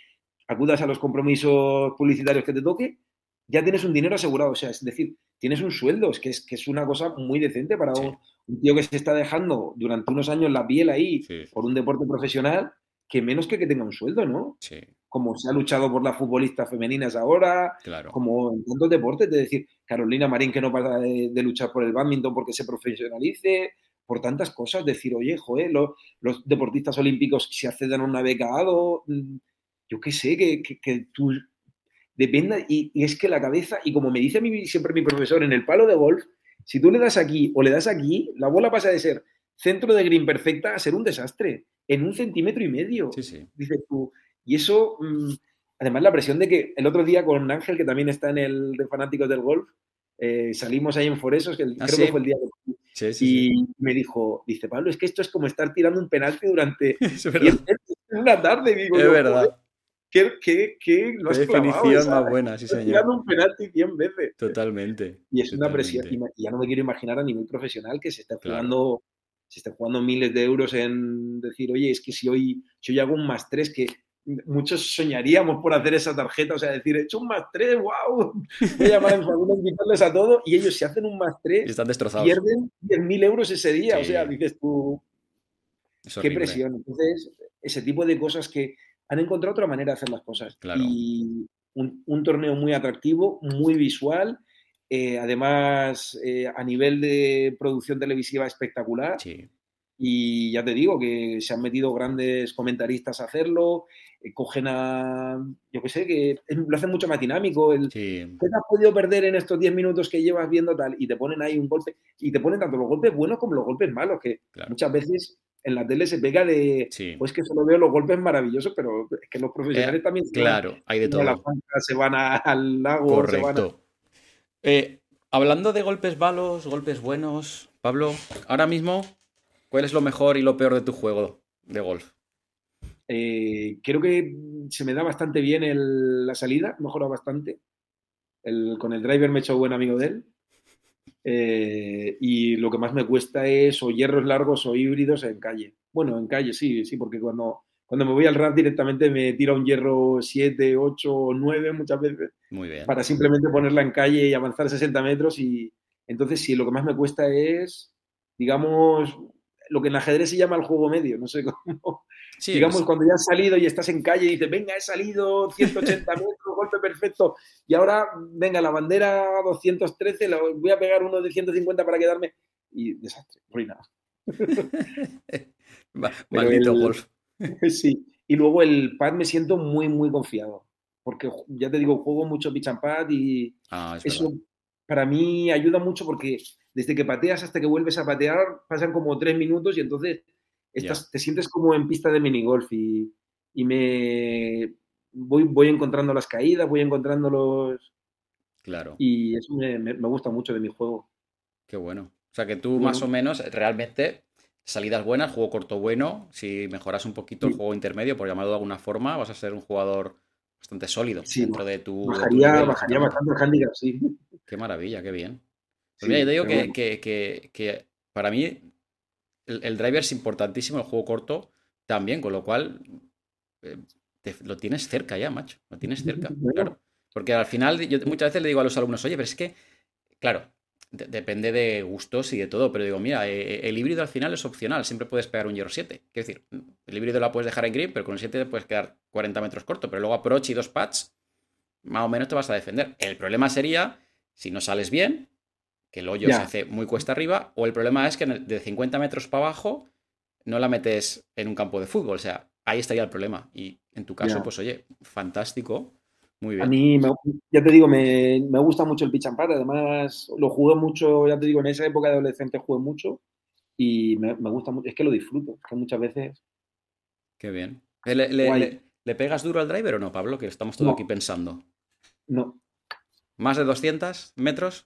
acudas a los compromisos publicitarios que te toque, ya tienes un dinero asegurado. O sea, es decir, tienes un sueldo, es que es, que es una cosa muy decente para un, tío que se está dejando durante unos años la piel ahí por un deporte profesional, que menos que que tenga un sueldo, ¿no? Sí como se ha luchado por las futbolistas femeninas ahora, claro. como en tantos deportes, de decir, Carolina Marín que no para de, luchar por el badminton porque se profesionalice, por tantas cosas, decir, oye, joder, los, deportistas olímpicos se acceden a una beca mm, yo qué sé, que, que, tú dependa, y, es que la cabeza, y como me dice siempre mi profesor, en el palo de golf, si tú le das aquí o le das aquí, la bola pasa de ser centro de green perfecta a ser un desastre, en un centímetro y medio. Sí, sí. Dices tú, y eso, mm, además la presión de que el otro día con Ángel, que también está en el de fanáticos del golf, eh, salimos ahí en Foresos, que ah, creo que fue el día y me dijo, dice Pablo, es que esto es como estar tirando un penalti durante una tarde. Digo, es verdad. ¿Qué, qué, qué lo has definición más buena, sí señor. Tirando un penalti 100 veces. Totalmente. Y es una presión, y ya no me quiero imaginar a nivel profesional que se está jugando, se está jugando miles de euros en decir, oye, es que si hoy, si hoy hago un más tres, que muchos soñaríamos por hacer esa tarjeta, o sea, decir, he hecho un más 3, wow, voy a llamar a invitarles a todo, y ellos si hacen un más 3, y están destrozados. pierden 10.000 euros ese día, o sea, dices tú, qué presión. Entonces, ese tipo de cosas que han encontrado otra manera de hacer las cosas. Y un, torneo muy atractivo, muy visual, eh, además eh, a nivel de producción televisiva espectacular. Sí. Y ya te digo que se han metido grandes comentaristas a hacerlo, cogen a, yo qué sé, que lo hacen mucho más dinámico. El, ¿Qué te has podido perder en estos 10 minutos que llevas viendo tal? Y te ponen ahí un golpe, y te ponen tanto los golpes buenos como los golpes malos, que muchas veces en la tele se pega de, pues que solo veo los golpes maravillosos, pero es que los profesionales eh, también claro, hay de todo. La se van al lago. Correcto. Eh, hablando de golpes malos, golpes buenos, Pablo, ahora mismo ¿Cuál es lo mejor y lo peor de tu juego de golf? Eh, creo que se me da bastante bien la salida, mejora bastante. con el driver me he hecho buen amigo de él. Eh, y lo que más me cuesta es o hierros largos o híbridos en calle. Bueno, en calle sí, sí, porque cuando, cuando me voy al rap directamente me tira un hierro 7, 8 o 9 muchas veces. Muy bien. Para simplemente ponerla en calle y avanzar 60 metros. Y entonces sí, lo que más me cuesta es, digamos, lo que en ajedrez se llama el juego medio, no sé cómo. Digamos, pues cuando ya has salido y estás en calle y dices, venga, he salido 180 metros, golpe perfecto, y ahora, venga, la bandera 213, voy a pegar uno de 150 para quedarme. y desastre, ruina. Maldito golf. Sí, y luego el pad me siento muy, muy confiado, porque ya te digo, juego mucho pitch and pad y Ah, es eso verdad. para mí ayuda mucho porque desde que pateas hasta que vuelves a patear pasan como tres minutos y entonces estás, te sientes como en pista de minigolf y, y me voy, voy encontrando las caídas, voy encontrando los... Claro. Y eso me, me- me gusta mucho de mi juego. Qué bueno. O sea que tú más o menos realmente salidas buenas, juego corto bueno, si mejoras un poquito el juego intermedio, por llamarlo de alguna forma, vas a ser un jugador bastante sólido Sí, dentro de tu, de tu Bajaría, nivel, bajaría lógicamente. bastante el handicap, sí. Qué maravilla, qué bien. Pues Sí, mira, yo te digo pero que, bueno. que- que- que para mí el, el driver es importantísimo, el juego corto también, con lo cual eh, te- lo tienes cerca ya, macho. Lo tienes cerca, claro. Porque al final, yo muchas veces le digo a los alumnos, oye, pero es que, claro, de- depende de gustos y de todo, pero digo, mira, eh, el híbrido al final es opcional, siempre puedes pegar un hierro 7. Quiero decir, el híbrido la puedes dejar en grip, pero con el 7 te puedes quedar 40 metros corto, pero luego approach y dos pads, más o menos te vas a defender. El problema sería si no sales bien, que el hoyo se hace muy cuesta arriba, o el problema es que de 50 metros para abajo no la metes en un campo de fútbol, o sea, ahí estaría el problema. Y en tu caso, pues oye, fantástico, muy A bien. mí, me- ya te digo, me, me gusta mucho el pitch and pad. Además, lo jugué mucho, ya te digo, en esa época de adolescente jugué mucho y me, me gusta mucho. Es que lo disfruto. Es que muchas veces. Qué bien. ¿Le, le- Guay. le- le pegas duro al driver o no, Pablo? Que estamos todo No. aquí pensando. No. ¿Más de 200 metros?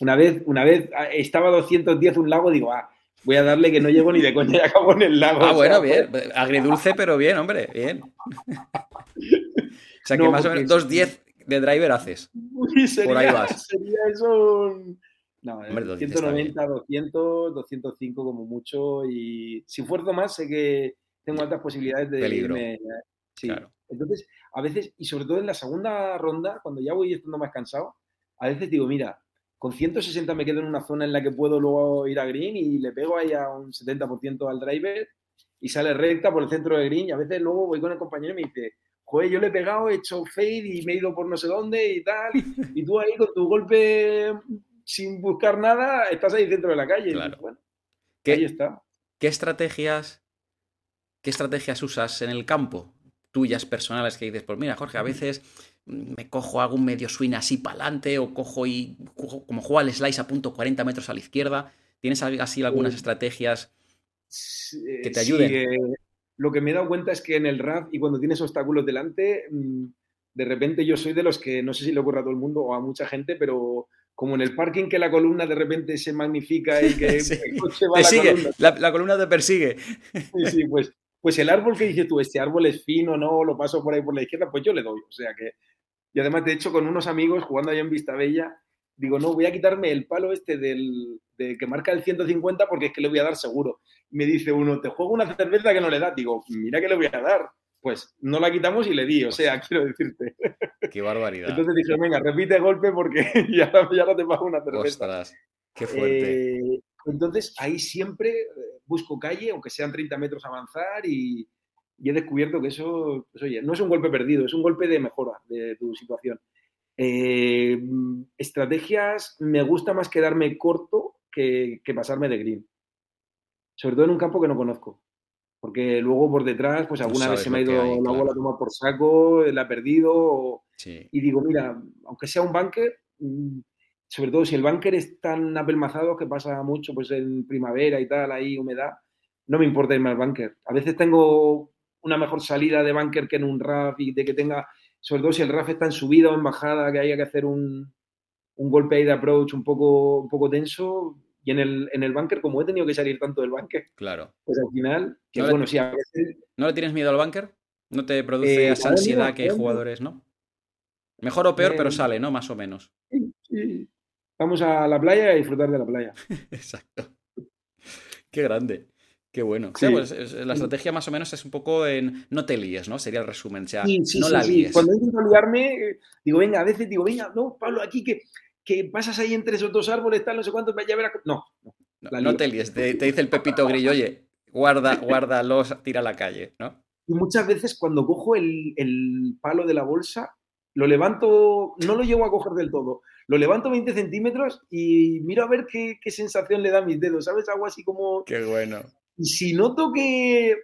Una vez, una vez ah, estaba a 210 un lago, digo, ah, voy a darle que no llego ni de coña y acabo en el lago. Ah, bueno, sea, bien. Agridulce, pero bien, hombre, bien. O sea, que No, más o menos 210 de driver haces. Sería, Por ahí vas. sería eso. un- No, Hombre, 200 está 190, 200, 205 como mucho. Y si fuerzo más, sé que tengo altas posibilidades de Peligro. irme. Sí. Claro. Entonces, a veces, y sobre todo en la segunda ronda, cuando ya voy estando más cansado, a veces digo, mira, con 160 me quedo en una zona en la que puedo luego ir a green y le pego ahí a un 70% al driver y sale recta por el centro de green. Y a veces luego voy con el compañero y me dice, joder, yo le he pegado, he hecho fade y me he ido por no sé dónde y tal. Y, y tú ahí con tu golpe sin buscar nada, estás ahí dentro de la calle. Y Claro. dices, bueno, ¿Qué, ahí está. ¿Qué estrategias, qué estrategias usas en el campo? Tuyas personales que dices, pues mira, Jorge, a veces mm, me cojo, hago un medio swing así para adelante o cojo y como juego al slice a punto 40 metros a la izquierda. ¿Tienes así algunas estrategias? Que te sí, ayuden. eh, lo que me he dado cuenta es que en el RAF y cuando tienes obstáculos delante, mm, de repente yo soy de los que, no sé si le ocurre a todo el mundo o a mucha gente, pero como en el parking que la columna de repente se magnifica y que Sí. el coche va a Te la sigue, columna. la, la columna te persigue. Sí, sí, pues, pues el árbol que dices tú, este árbol es fino, no, lo paso por ahí por la izquierda, pues yo le doy. O sea que, y además, de hecho, con unos amigos jugando ahí en Vistabella, digo, no, voy a quitarme el palo este del, de que marca el 150 porque es que le voy a dar seguro. Y me dice uno, te juego una cerveza que no le da. Digo, mira que le voy a dar. Pues no la quitamos y le di, o sea, quiero decirte. Qué barbaridad. Entonces dije, venga, repite golpe porque ya, ya no te pago una cerveza. Ostras, qué fuerte. Eh, entonces, ahí siempre eh, busco calle, aunque sean 30 metros avanzar, y, y he descubierto que eso, pues, oye, no es un golpe perdido, es un golpe de mejora de tu situación. Eh, estrategias, me gusta más quedarme corto que, que pasarme de green. Sobre todo en un campo que no conozco. Porque luego por detrás, pues No alguna vez se me ha ido hay, la claro. bola a tomar por saco, la he perdido, o- Sí, y digo, mira, aunque sea un bunker, mm, sobre todo si el bunker es tan apelmazado que pasa mucho pues en primavera y tal, ahí humedad, no me importa irme al bunker. A veces tengo una mejor salida de bunker que en un RAF y de que tenga, sobre todo si el RAF está en subida o en bajada, que haya que hacer un, un golpe ahí de approach un poco, un poco tenso. Y en el, en el bunker, como he tenido que salir tanto del bunker, claro. pues al final, que No le- bueno, sí, a veces ¿No le tienes miedo al bunker? ¿No te produce Eh, esa ansiedad que hay jugadores, no? Mejor o peor, pero Eh, sale, ¿no? Más o menos. sí, sí, vamos a la playa y disfrutar de la playa. Exacto. Qué grande. Qué bueno. O Sí. sea, pues, es- la estrategia más o menos es un poco en no te líes, ¿no? Sería el resumen. O sea, Sí, sí, no la líes. Cuando intento liarme, digo, venga, a veces digo, venga, no, Pablo, aquí que, que pasas ahí entre esos dos árboles, tal, no sé cuántos, ya verás. No, no. No, la no te líes. Te, te dice el Pepito Grillo, oye, guarda, guárdalos, tira a la calle, ¿no? Y muchas veces cuando cojo el, el palo de la bolsa, lo levanto, no lo llego a coger del todo, lo levanto 20 centímetros y miro a ver qué, sensación le da a mis dedos, ¿sabes? Algo así como... Qué bueno. Y si noto que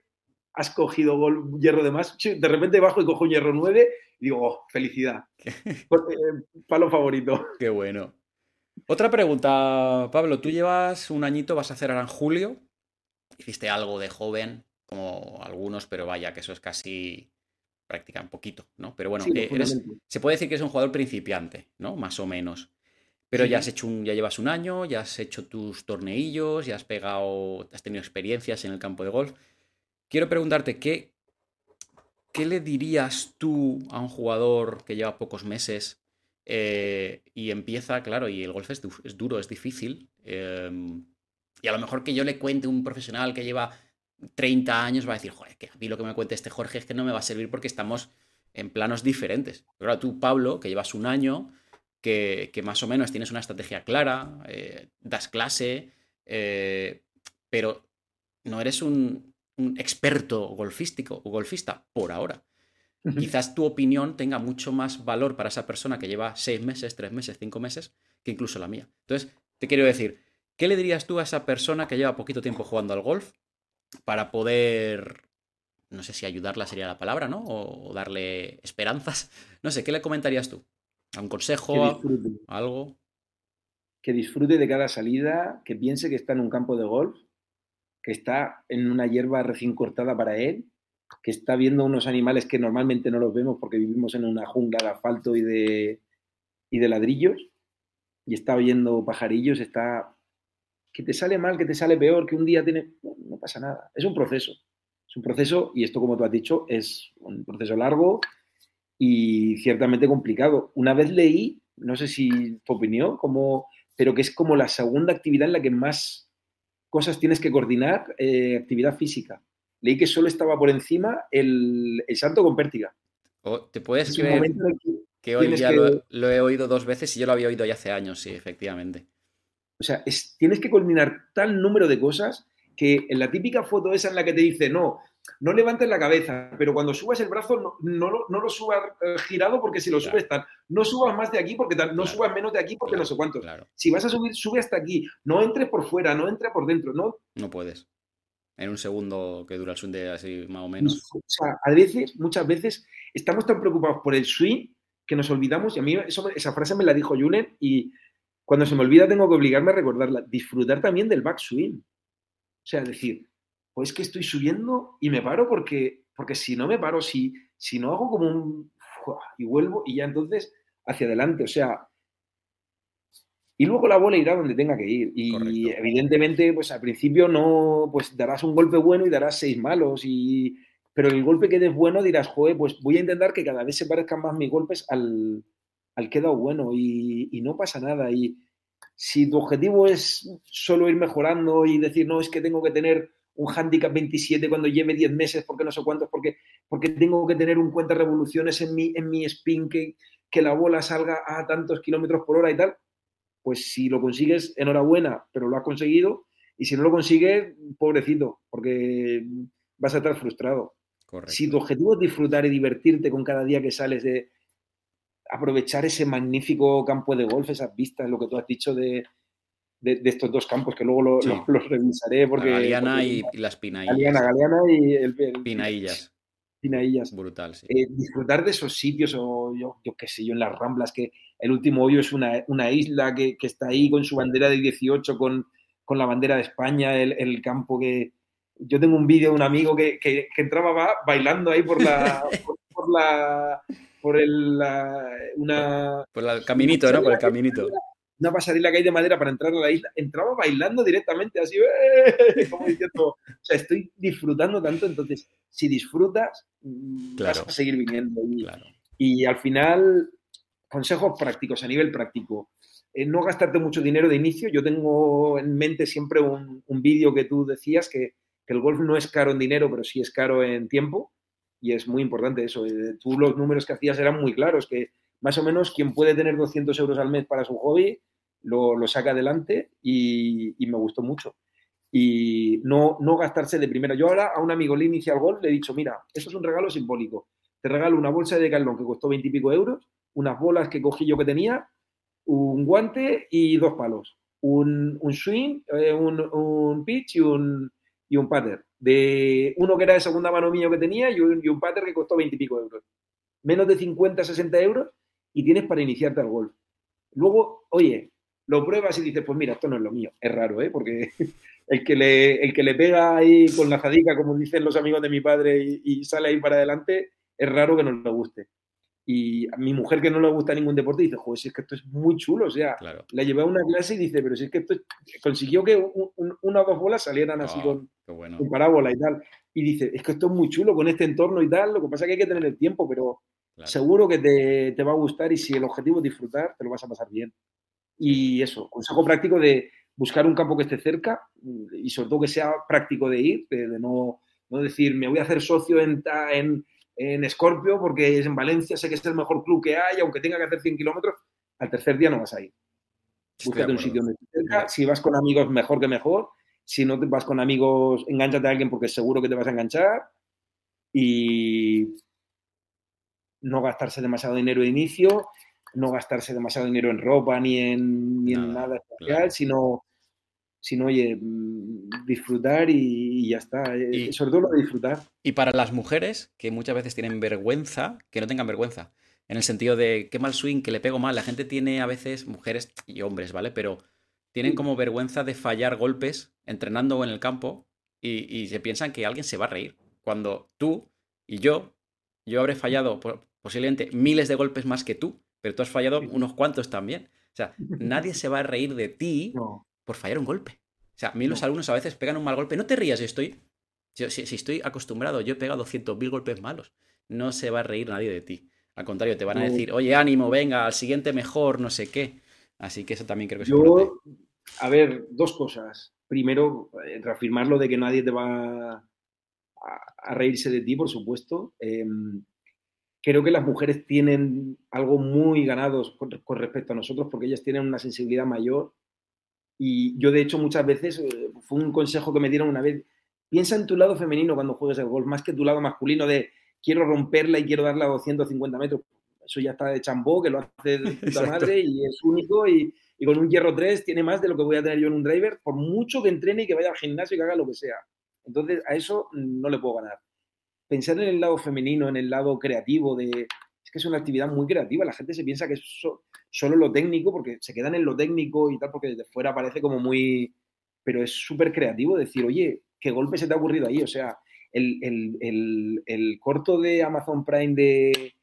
has cogido hierro de más, de repente bajo y cojo un hierro 9 y digo, oh, felicidad. Pues, eh, palo favorito. Qué bueno. Otra pregunta, Pablo, tú llevas un añito, vas a hacer ahora en julio, hiciste algo de joven, como algunos, pero vaya, que eso es casi práctica un poquito, ¿no? Pero bueno, eh, se puede decir que es un jugador principiante, ¿no? Más o menos. Pero ya has hecho un, ya llevas un año, ya has hecho tus torneillos, ya has pegado, has tenido experiencias en el campo de golf. Quiero preguntarte, ¿qué, qué le dirías tú a un jugador que lleva pocos meses eh, y empieza, claro, y el golf es, duro, es difícil? Em, y a lo mejor que yo le cuente un profesional que lleva 30 años va a decir, joder, que a mí lo que me cuente este Jorge es que no me va a servir porque estamos en planos diferentes. Pero tú, Pablo, que llevas un año, que, más o menos tienes una estrategia clara, eh, das clase, eh, pero no eres un, experto golfístico o golfista por ahora. Quizás tu opinión tenga mucho más valor para esa persona que lleva seis meses, tres meses, cinco meses, que incluso la mía. Entonces, te quiero decir, ¿qué le dirías tú a esa persona que lleva poquito tiempo jugando al golf para poder, no sé si ayudarla sería la palabra, ¿no? O, darle esperanzas. No sé, ¿qué le comentarías tú? ¿A un consejo? ¿Algo? Que disfrute de cada salida, que piense que está en un campo de golf, que está en una hierba recién cortada para él, que está viendo unos animales que normalmente no los vemos porque vivimos en una jungla de asfalto y de, y de ladrillos, y está oyendo pajarillos, está que te sale mal, que te sale peor, que un día tiene... No, pasa nada. Es un proceso. Es un proceso y esto, como tú has dicho, es un proceso largo y ciertamente complicado. Una vez leí, no sé si tu opinión, como, pero que es como la segunda actividad en la que más cosas tienes que coordinar, eh, actividad física. Leí que solo estaba por encima el, el salto con pértiga. ¿Te puedes creer que, hoy ya lo, lo, he oído dos veces y yo lo había oído ya hace años, sí, efectivamente. O sea, tienes que culminar tal número de cosas que en la típica foto esa en la que te dice, no, no levantes la cabeza, pero cuando subas el brazo no, no, lo subas eh, girado porque si lo subes tal, no subas más de aquí porque tal, no subas menos de aquí porque no sé cuánto. Si vas a subir, sube hasta aquí, no entres por fuera, no entres por dentro, no. No puedes. En un segundo que dura el swing de así más o menos. O sea, a veces, muchas veces, estamos tan preocupados por el swing que nos olvidamos, y a mí esa frase me la dijo Julen y cuando se me olvida tengo que obligarme a recordarla. Disfrutar también del backswing. O sea, decir, pues que estoy subiendo y me paro porque, porque si no me paro, si, si no hago como un... y vuelvo y ya entonces hacia adelante. O sea, y luego la bola irá donde tenga que ir. Y evidentemente, pues al principio no, pues darás un golpe bueno y darás seis malos. Y, pero el golpe que des bueno dirás, joder, pues voy a intentar que cada vez se parezcan más mis golpes al, al quedado bueno y, no pasa nada. Y si tu objetivo es solo ir mejorando y decir, no, es que tengo que tener un handicap 27 cuando lleve 10 meses, porque no sé cuántos, porque, porque tengo que tener un cuenta revoluciones en mi, en mi spin, que, que la bola salga a tantos kilómetros por hora y tal, pues si lo consigues, enhorabuena, pero lo has conseguido. Y si no lo consigues, pobrecito, porque vas a estar frustrado. Si tu objetivo es disfrutar y divertirte con cada día que sales de, aprovechar ese magnífico campo de golf, esas vistas, lo que tú has dicho de, estos dos campos, que luego los revisaré. Porque, la Galeana y, las Pinaillas. Galeana, Galeana y el, Pinaillas. Pinaillas. Brutal, sí. Eh, disfrutar de esos sitios, o yo, yo qué sé yo, en las Ramblas, que el último hoyo es una, isla que, está ahí con su bandera de 18, con, con la bandera de España, el, campo que... Yo tengo un vídeo de un amigo que, entraba bailando ahí por la, por la por el, una... Por el caminito, ¿no? Por el caminito. Una pasarela que hay de madera para entrar a la isla. Entraba bailando directamente, así, ¡eh! como diciendo, o sea, estoy disfrutando tanto, entonces, si disfrutas, mm, vas a seguir viniendo. Y, y al final, consejos prácticos, a nivel práctico. Eh, no gastarte mucho dinero de inicio. Yo tengo en mente siempre un, un vídeo que tú decías que, que, el golf no es caro en dinero, pero sí es caro en tiempo y es muy importante eso. Eh, tú los números que hacías eran muy claros, que más o menos quien puede tener 200 euros al mes para su hobby lo, lo saca adelante y, me gustó mucho. Y no, no gastarse de primera. Yo ahora a un amigo le inicia el golf, le he dicho, mira, esto es un regalo simbólico. Te regalo una bolsa de Decathlon que costó 20 y pico euros unas bolas que cogí yo que tenía, un guante y dos palos. Un, un swing, eh, un, un, pitch y un, y un pater. De uno que era de segunda mano mío que tenía y un, y un pater que costó 20 y pico euros. Menos de 50, 60 euros y tienes para iniciarte al golf. Luego, oye, lo pruebas y dices, pues mira, esto no es lo mío. Es raro, ¿eh? Porque el que le, el que le pega ahí con la jadica, como dicen los amigos de mi padre, y, y sale ahí para adelante, es raro que no le guste. Y a mi mujer que no le gusta ningún deporte dice, joder, si es que esto es muy chulo. O sea, Claro. la llevé a una clase y dice, pero si es que esto es- consiguió que un- un- una o dos bolas salieran así Ah, con, bueno. con parábola y tal. Y dice, es que esto es muy chulo con este entorno y tal. Lo que pasa es que hay que tener el tiempo, pero Claro. seguro que te, te va a gustar y si el objetivo es disfrutar, te lo vas a pasar bien. Y eso, consejo práctico de buscar un campo que esté cerca y sobre todo que sea práctico de ir, de, de no, no decir, me voy a hacer socio en, en Scorpio porque es en Valencia, sé que es el mejor club que hay, aunque tenga que hacer 100 kilómetros, al tercer día no vas a ir. Búscate un sitio donde cerca. Si vas con amigos, mejor que mejor. Si no te vas con amigos, engánchate a alguien porque seguro que te vas a enganchar. Y no gastarse demasiado dinero de inicio, no gastarse demasiado dinero en ropa ni en, ni en Nada, nada especial, claro. sino, sino, oye, mm, disfrutar y, y ya está. Eh, Y- Sobre todo lo de disfrutar. Y para las mujeres, que muchas veces tienen vergüenza, que no tengan vergüenza. En el sentido de qué mal swing, que le pego mal. La gente tiene a veces, mujeres y hombres, ¿vale? Pero tienen como vergüenza de fallar golpes entrenando o en el campo y, y se piensan que alguien se va a reír. Cuando tú y yo, yo habré fallado po- posiblemente miles de golpes más que tú, pero tú has fallado unos cuantos también. O sea, nadie se va a reír de ti No, por fallar un golpe. O sea, a mí los No. alumnos a veces pegan un mal golpe. No te rías, estoy. yo- si, si estoy acostumbrado, yo he pegado 200.000 golpes malos. No se va a reír nadie de ti. Al contrario, te van a decir, oye, ánimo, venga, al siguiente mejor, no sé qué. Así que eso también creo que es importante. A ver, dos cosas. Primero, eh, reafirmar lo de que nadie te va a, a reírse de ti, por supuesto. Eh, creo que las mujeres tienen algo muy ganado con, con respecto a nosotros porque ellas tienen una sensibilidad mayor. Y yo, de hecho, muchas veces, eh, fue un consejo que me dieron una vez, piensa en tu lado femenino cuando juegues el golf, más que tu lado masculino de quiero romperla y quiero darla a 250 metros. Eso ya está de chambó, que lo hace de puta Exacto. madre y es único y, y con un hierro 3 tiene más de lo que voy a tener yo en un driver, por mucho que entrene y que vaya al gimnasio y que haga lo que sea. Entonces, a eso no le puedo ganar. Pensar en el lado femenino, en el lado creativo, de, es que es una actividad muy creativa. La gente se piensa que es so- solo lo técnico, porque se quedan en lo técnico y tal, porque desde fuera parece como muy... Pero es súper creativo decir, oye, ¿qué golpe se te ha ocurrido ahí? O sea, el, el- el- el corto de Amazon Prime de,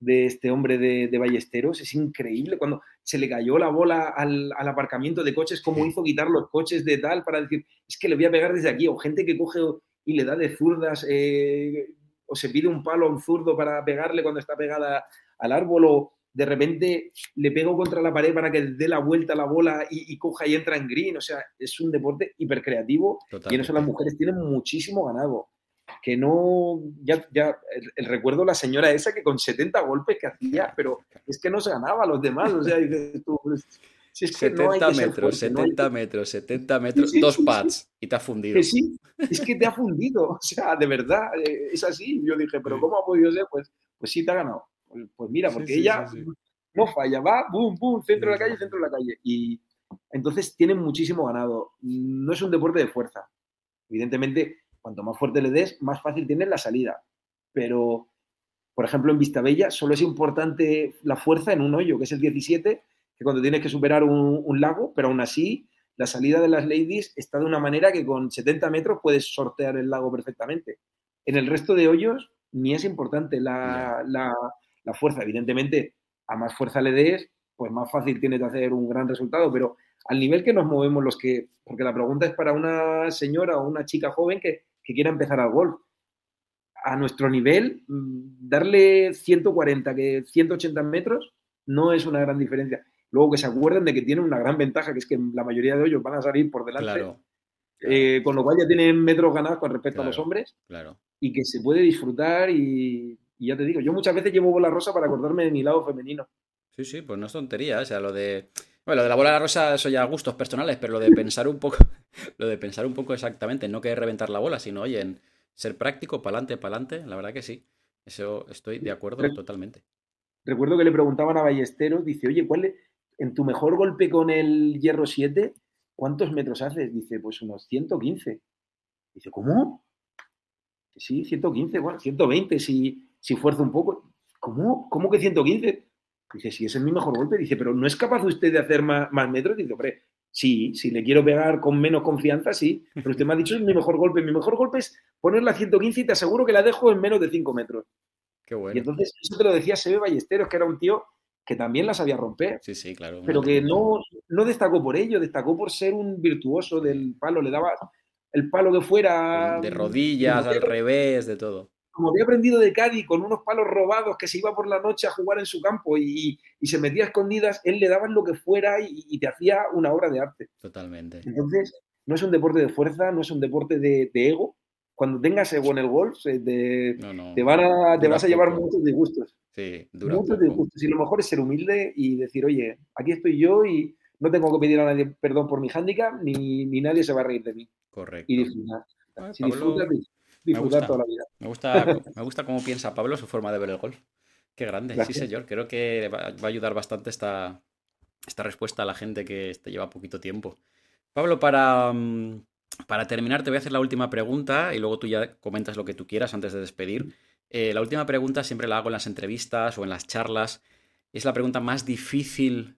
de este hombre de, de Ballesteros es increíble. Cuando se le cayó la bola al, al aparcamiento de coches, cómo hizo quitar los coches de tal para decir, es que le voy a pegar desde aquí. O gente que coge y le da de zurdas, eh, o se pide un palo a un zurdo para pegarle cuando está pegada al árbol, o de repente le pego contra la pared para que dé la vuelta a la bola y, y coja y entra en green. O sea, es un deporte hipercreativo y en eso las mujeres tienen muchísimo ganado. Que no, ya, ya, el, el recuerdo de la señora esa que con 70 golpes que hacía, pero es que no se ganaba a los demás. O sea, dices tú, pues, si es que no hay 70 que ser metros, fuerte, no hay 70 metros, 70 metros, sí, dos sí. pads y te ha fundido. que sí, es que te ha fundido. O sea, de verdad, eh, es así. Yo dije, pero ¿cómo ha podido ser? Pues, pues sí, te ha ganado. Pues, pues mira, porque ella no falla, va, boom, boom, centro de la calle, centro de la calle. Y entonces tienen muchísimo ganado. No es un deporte de fuerza. Evidentemente, cuanto más fuerte le des, más fácil tienes la salida. Pero, por ejemplo, en Vistabella solo es importante la fuerza en un hoyo, que es el 17, que cuando tienes que superar un, un lago, pero aún así la salida de las ladies está de una manera que con 70 metros puedes sortear el lago perfectamente. En el resto de hoyos ni es importante la, la- la fuerza. Evidentemente, a más fuerza le des, pues más fácil tienes de hacer un gran resultado, pero al nivel que nos movemos los que, porque la pregunta es para una señora o una chica joven que, que quiera empezar al golf. A nuestro nivel, mm, darle 140, que 180 metros, no es una gran diferencia. Luego que se acuerden de que tienen una gran ventaja, que es que la mayoría de ellos van a salir por delante, Claro, eh, con lo cual ya tienen metros ganados con respecto a los hombres claro. y que se puede disfrutar y, y ya te digo, yo muchas veces llevo bola rosa para acordarme de mi lado femenino. Sí, sí, pues no es tontería, o sea, lo de... Bueno, lo de la bola de la rosa, eso ya gustos personales, pero lo de pensar un poco, lo de pensar un poco exactamente, no que reventar la bola, sino, oye, en ser práctico, pa'lante, pa'lante, la verdad que sí. Eso estoy de acuerdo totalmente. recuerdo que le preguntaban a Ballesteros, dice, oye, ¿cuál es, en tu mejor golpe con el hierro 7, ¿cuántos metros haces? Dice, pues unos 115. Dice, ¿cómo? Sí, 115, bueno, 120 si, si fuerza un poco. ¿Cómo? ¿Cómo que 115? Dice, sí, ese es mi mejor golpe. Dice, pero ¿no es capaz usted de hacer más, más metros? Dice, hombre, sí, si le quiero pegar con menos confianza, sí. Pero usted me ha dicho, es mi mejor golpe. Mi mejor golpe es ponerla a 115 y te aseguro que la dejo en menos de 5 metros. Qué bueno. Y entonces, eso te lo decía Sebe Ballesteros, que era un tío que también la sabía romper, Sí, sí, claro. pero que no, no destacó por ello, destacó por ser un virtuoso del palo. Le daba el palo que fuera. De rodillas, como al revés, de todo. Como había aprendido de Cádiz con unos palos robados que se iba por la noche a jugar en su campo y, y se metía a escondidas, él le daba lo que fuera y, y te hacía una obra de arte. Totalmente. Entonces, no es un deporte de fuerza, no es un deporte de, de ego. Cuando tengas en el golf, se te, No, no. te, van a, te Dura vas a llevar muchos disgustos. Sí, Muchos disgustos. Y lo mejor es ser humilde y decir, oye, aquí estoy yo y no tengo que pedir a nadie perdón por mi hándicap, ni, ni nadie se va a reír de mí. Correcto. Y disfrutar. Ay, Si Pablo, disfrutas, dis- disfrutar gusta. toda la vida. Me gusta, me gusta cómo piensa Pablo, su forma de ver el golf. Qué grande, Gracias. sí señor. Creo que va, va a ayudar bastante esta, esta respuesta a la gente que te lleva poquito tiempo. Pablo, para, mm, para terminar te voy a hacer la última pregunta y luego tú ya comentas lo que tú quieras antes de despedir. Eh, la última pregunta siempre la hago en las entrevistas o en las charlas. Es la pregunta más difícil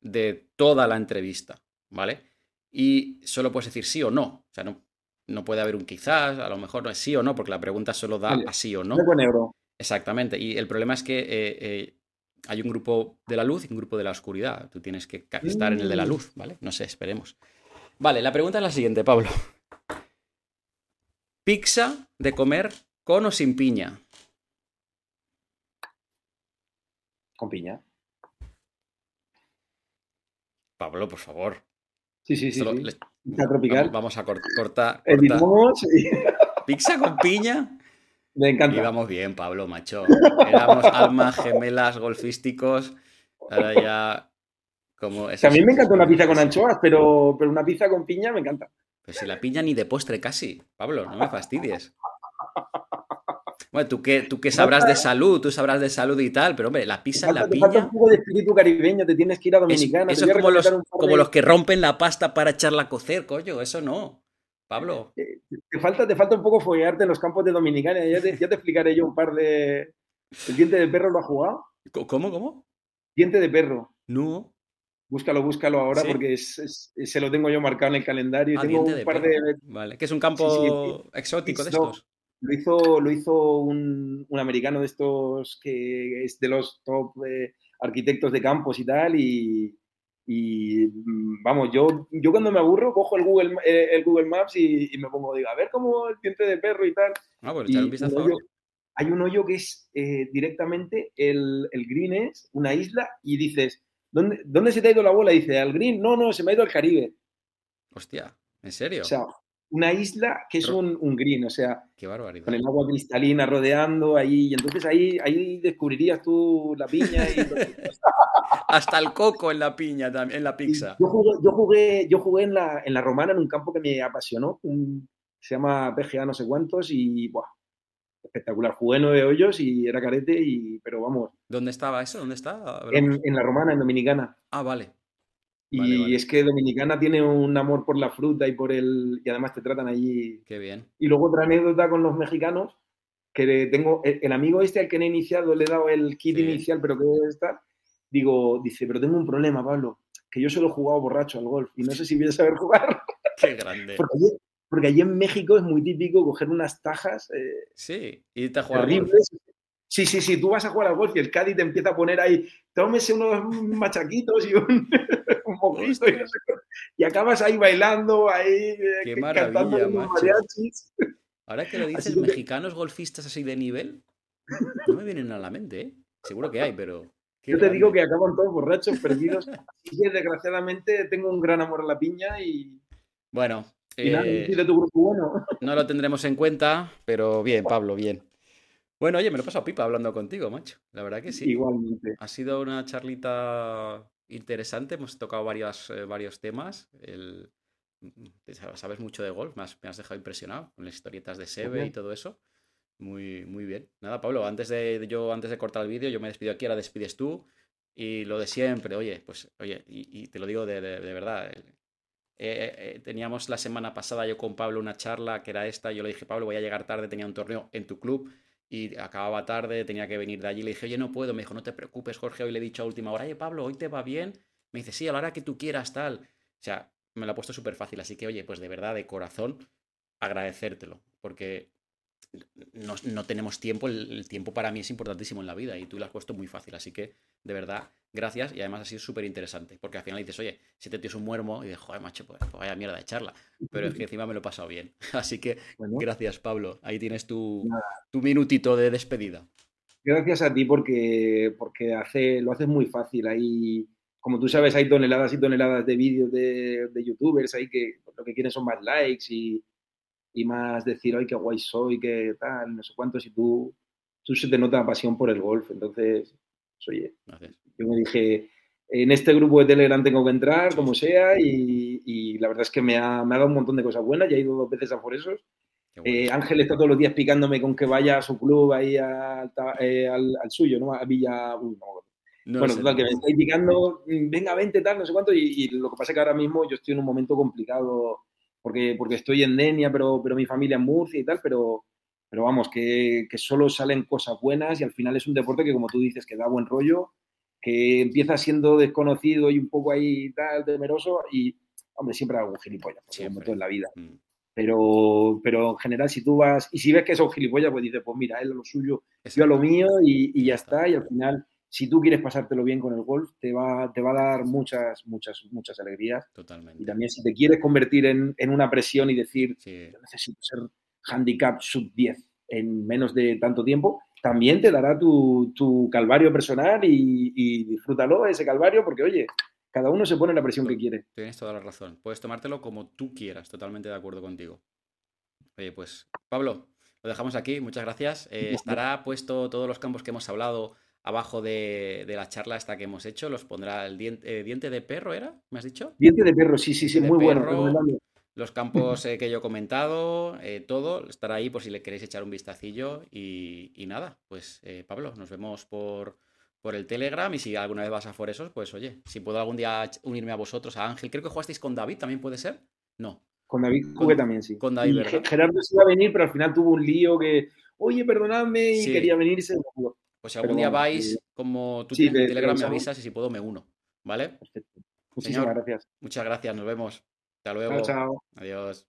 de toda la entrevista, ¿vale? Y solo puedes decir sí o no. O sea, no, no puede haber un quizás, a lo mejor no es sí o no, porque la pregunta solo da Vale. a sí o no. Negro. Exactamente. Y el problema es que eh, eh, hay un grupo de la luz y un grupo de la oscuridad. Tú tienes que estar en el de la Mm. luz, ¿vale? No sé, esperemos. Vale, la pregunta es la siguiente, Pablo. ¿Pizza de comer con o sin piña? Con piña. Pablo, por favor. Sí, sí, sí. Solo sí. le- Pizza tropical. vamos, a cort- cortar. Y ¿Pizza con piña? me encanta. Íbamos bien, Pablo, macho. Éramos almas gemelas golfísticos. Ahora ya. Como eso También es- me encanta una pizza con anchoas, pero, pero una pizza con piña me encanta. Pues si la piña ni de postre casi, Pablo, no me fastidies. Bueno, tú que, tú que sabrás de salud, tú sabrás de salud y tal, pero hombre, la pizza en Falta- la te falta piña. un poco de espíritu caribeño, te tienes que ir a es- Dominicana. eso te es voy a como los, como los que rompen la pasta para echarla a cocer, coño, eso no. Pablo, Te falta, te falta un poco foguearte en los campos de Dominicana. Ya te, ya te explicaré yo un par de. ¿El diente de perro lo ha jugado? ¿co- ¿cómo, cómo? Diente de perro. No. Búscalo, búscalo ahora ¿Sí? porque es- es- se lo tengo yo marcado en el calendario. Y tengo un de par de. Vale, que es un campo Sí, sí, exótico de estos. Lo hizo, lo hizo un, un americano de estos que es de los top eh, arquitectos de campos y tal. Y, y, mm, vamos, yo, yo cuando me aburro cojo el Google, eh, el Google Maps y, y me pongo, digo, a ver cómo el diente de perro y tal. Ah, pues Y echar un vistazo un ahora. hoyo- hay un hoyo que es eh, directamente el, el green es una isla y dices, ¿dónde, ¿dónde se te ha ido la bola? Y dice, al green, no, no, se me ha ido al Caribe. Hostia, ¿en serio? O sea, una isla que es un, un green, o sea, Qué barbaridad. con el agua cristalina rodeando ahí, y entonces ahí, ahí descubrirías tú la piña y Hasta el coco en la piña, también, en la pizza. Yo jugué, yo jugué, yo jugué en, la, en la romana en un campo que me apasionó, un- se llama PGA no sé cuántos y buah, espectacular. Jugué nueve hoyos y era carete, y, pero vamos, ¿Dónde estaba eso? ¿Dónde está? en, en la romana, en Dominicana. Ah, vale. Y Vale, vale. es que Dominicana tiene un amor por la fruta y por el. Y además te tratan allí. Qué bien. Y luego otra anécdota con los mexicanos, que tengo. El, el amigo este al que no he iniciado, le he dado el kit Sí. inicial, pero que está. Digo, dice, pero tengo un problema, Pablo, que yo solo he jugado borracho al golf y no sé si voy a saber jugar. Qué grande. Porque porque allí en México es muy típico coger unas tajas eh, Sí, y te jugar al golf. terribles. Sí, sí, sí, tú vas a jugar al golf y el Cádiz te empieza a poner ahí, tómese unos machaquitos y un, un mojito y, y acabas ahí bailando, ahí eh, Qué cantando macho. mariachis. Ahora que lo dices, que mexicanos golfistas así de nivel, no me vienen a la mente, ¿eh? Seguro que hay, pero. Yo te digo que acaban todos borrachos, perdidos. Que desgraciadamente tengo un gran amor a la piña y, Bueno, y nada, eh, tu grupo bueno. no lo tendremos en cuenta, pero bien, Pablo, bien. Bueno, oye, me lo he pasado pipa hablando contigo, macho. La verdad que sí. Igualmente. Ha sido una charlita interesante, hemos tocado varios, eh, varios temas. El, sabes mucho de golf, me has, me has dejado impresionado con las historietas de Sebe y todo eso. Muy, muy bien. Nada, Pablo, antes de yo, antes de cortar el vídeo, yo me despido aquí, ahora despides tú. Y lo de siempre, oye, pues, oye, y, te lo digo de, verdad. Eh, eh, teníamos la semana pasada yo con Pablo una charla que era esta. Yo le dije, Pablo, voy a llegar tarde, tenía un torneo en tu club y acababa tarde, tenía que venir de allí. Le dije, oye, no puedo. Me dijo, no te preocupes, Jorge. Hoy le he dicho a última hora, oye, Pablo, hoy te va bien. Me dice, sí, a la hora que tú quieras, tal. O sea, me lo ha puesto súper fácil. Así que, oye, pues de verdad, de corazón, agradecértelo. Porque no, tenemos tiempo, el, tiempo para mí es importantísimo en la vida y tú lo has puesto muy fácil, así que de verdad, gracias y además ha sido súper interesante, porque al final dices, oye, si te tienes un muermo y dices, joder, macho, pues, pues, vaya mierda de charla, pero es que encima me lo he pasado bien, así que gracias Pablo, ahí tienes tu, tu, minutito de despedida. Gracias a ti porque, porque hace, lo haces muy fácil, ahí, como tú sabes, hay toneladas y toneladas de vídeos de, de youtubers ahí que lo que quieren son más likes y y más decir, ay, qué guay soy, qué tal, no sé cuánto, si tú, tú se te nota pasión por el golf. Entonces, pues, oye, yo me dije, en este grupo de Telegram tengo que entrar, como sea, y, y la verdad es que me ha, me ha, dado un montón de cosas buenas, ya he ido dos veces a por esos. Eh, Ángel está todos los días picándome con que vaya a su club ahí eh, al, al, suyo, ¿no? A Villa... no, bueno, total, que me estáis picando, mm, venga, vente, tal, no sé cuánto, y, y, lo que pasa es que ahora mismo yo estoy en un momento complicado porque, porque estoy en Denia, pero, pero mi familia en Murcia y tal, pero, pero vamos, que, que, solo salen cosas buenas y al final es un deporte que, como tú dices, que da buen rollo, que empieza siendo desconocido y un poco ahí tal, temeroso y, hombre, siempre hago un gilipollas, como todo en la vida. Mm. Pero, pero en general, si tú vas y si ves que son gilipollas, pues dices, pues mira, él a lo suyo, yo a lo mío y, y ya está. Y al final si tú quieres pasártelo bien con el golf, te va, te va a dar muchas, muchas, muchas alegrías. Totalmente. Y también si te quieres convertir en, en una presión y decir, yo necesito ser handicap sub 10 en menos de tanto tiempo, también te dará tu, tu calvario personal y, y, disfrútalo ese calvario porque, oye, cada uno se pone la presión que quiere. Tienes toda la razón. Puedes tomártelo como tú quieras, totalmente de acuerdo contigo. Oye, pues, Pablo, lo dejamos aquí, muchas gracias. Eh, estará puesto todos los campos que hemos hablado abajo de, la charla esta que hemos hecho, los pondrá el diente, diente de perro, ¿era? ¿Me has dicho? Diente de perro, sí, sí, sí, muy bueno. Los campos eh, que yo he comentado, eh, todo estará ahí por si le queréis echar un vistacillo. Y, nada, pues eh, Pablo, nos vemos por, por el Telegram y si alguna vez vas a Foresos, pues oye, si puedo algún día unirme a vosotros, a Ángel, creo que jugasteis con David, ¿también puede ser? No. Con David jugué también, sí. Con David, ¿verdad? Gerardo se iba a venir, pero al final tuvo un lío que, oye, perdonadme, y quería venir y se pues si algún día vais, como tú tienes Telegram, me avisas y si puedo me uno. ¿Vale? Perfecto. Muchísimas gracias. Muchas gracias, nos vemos. Hasta luego. Chao, chao. Adiós.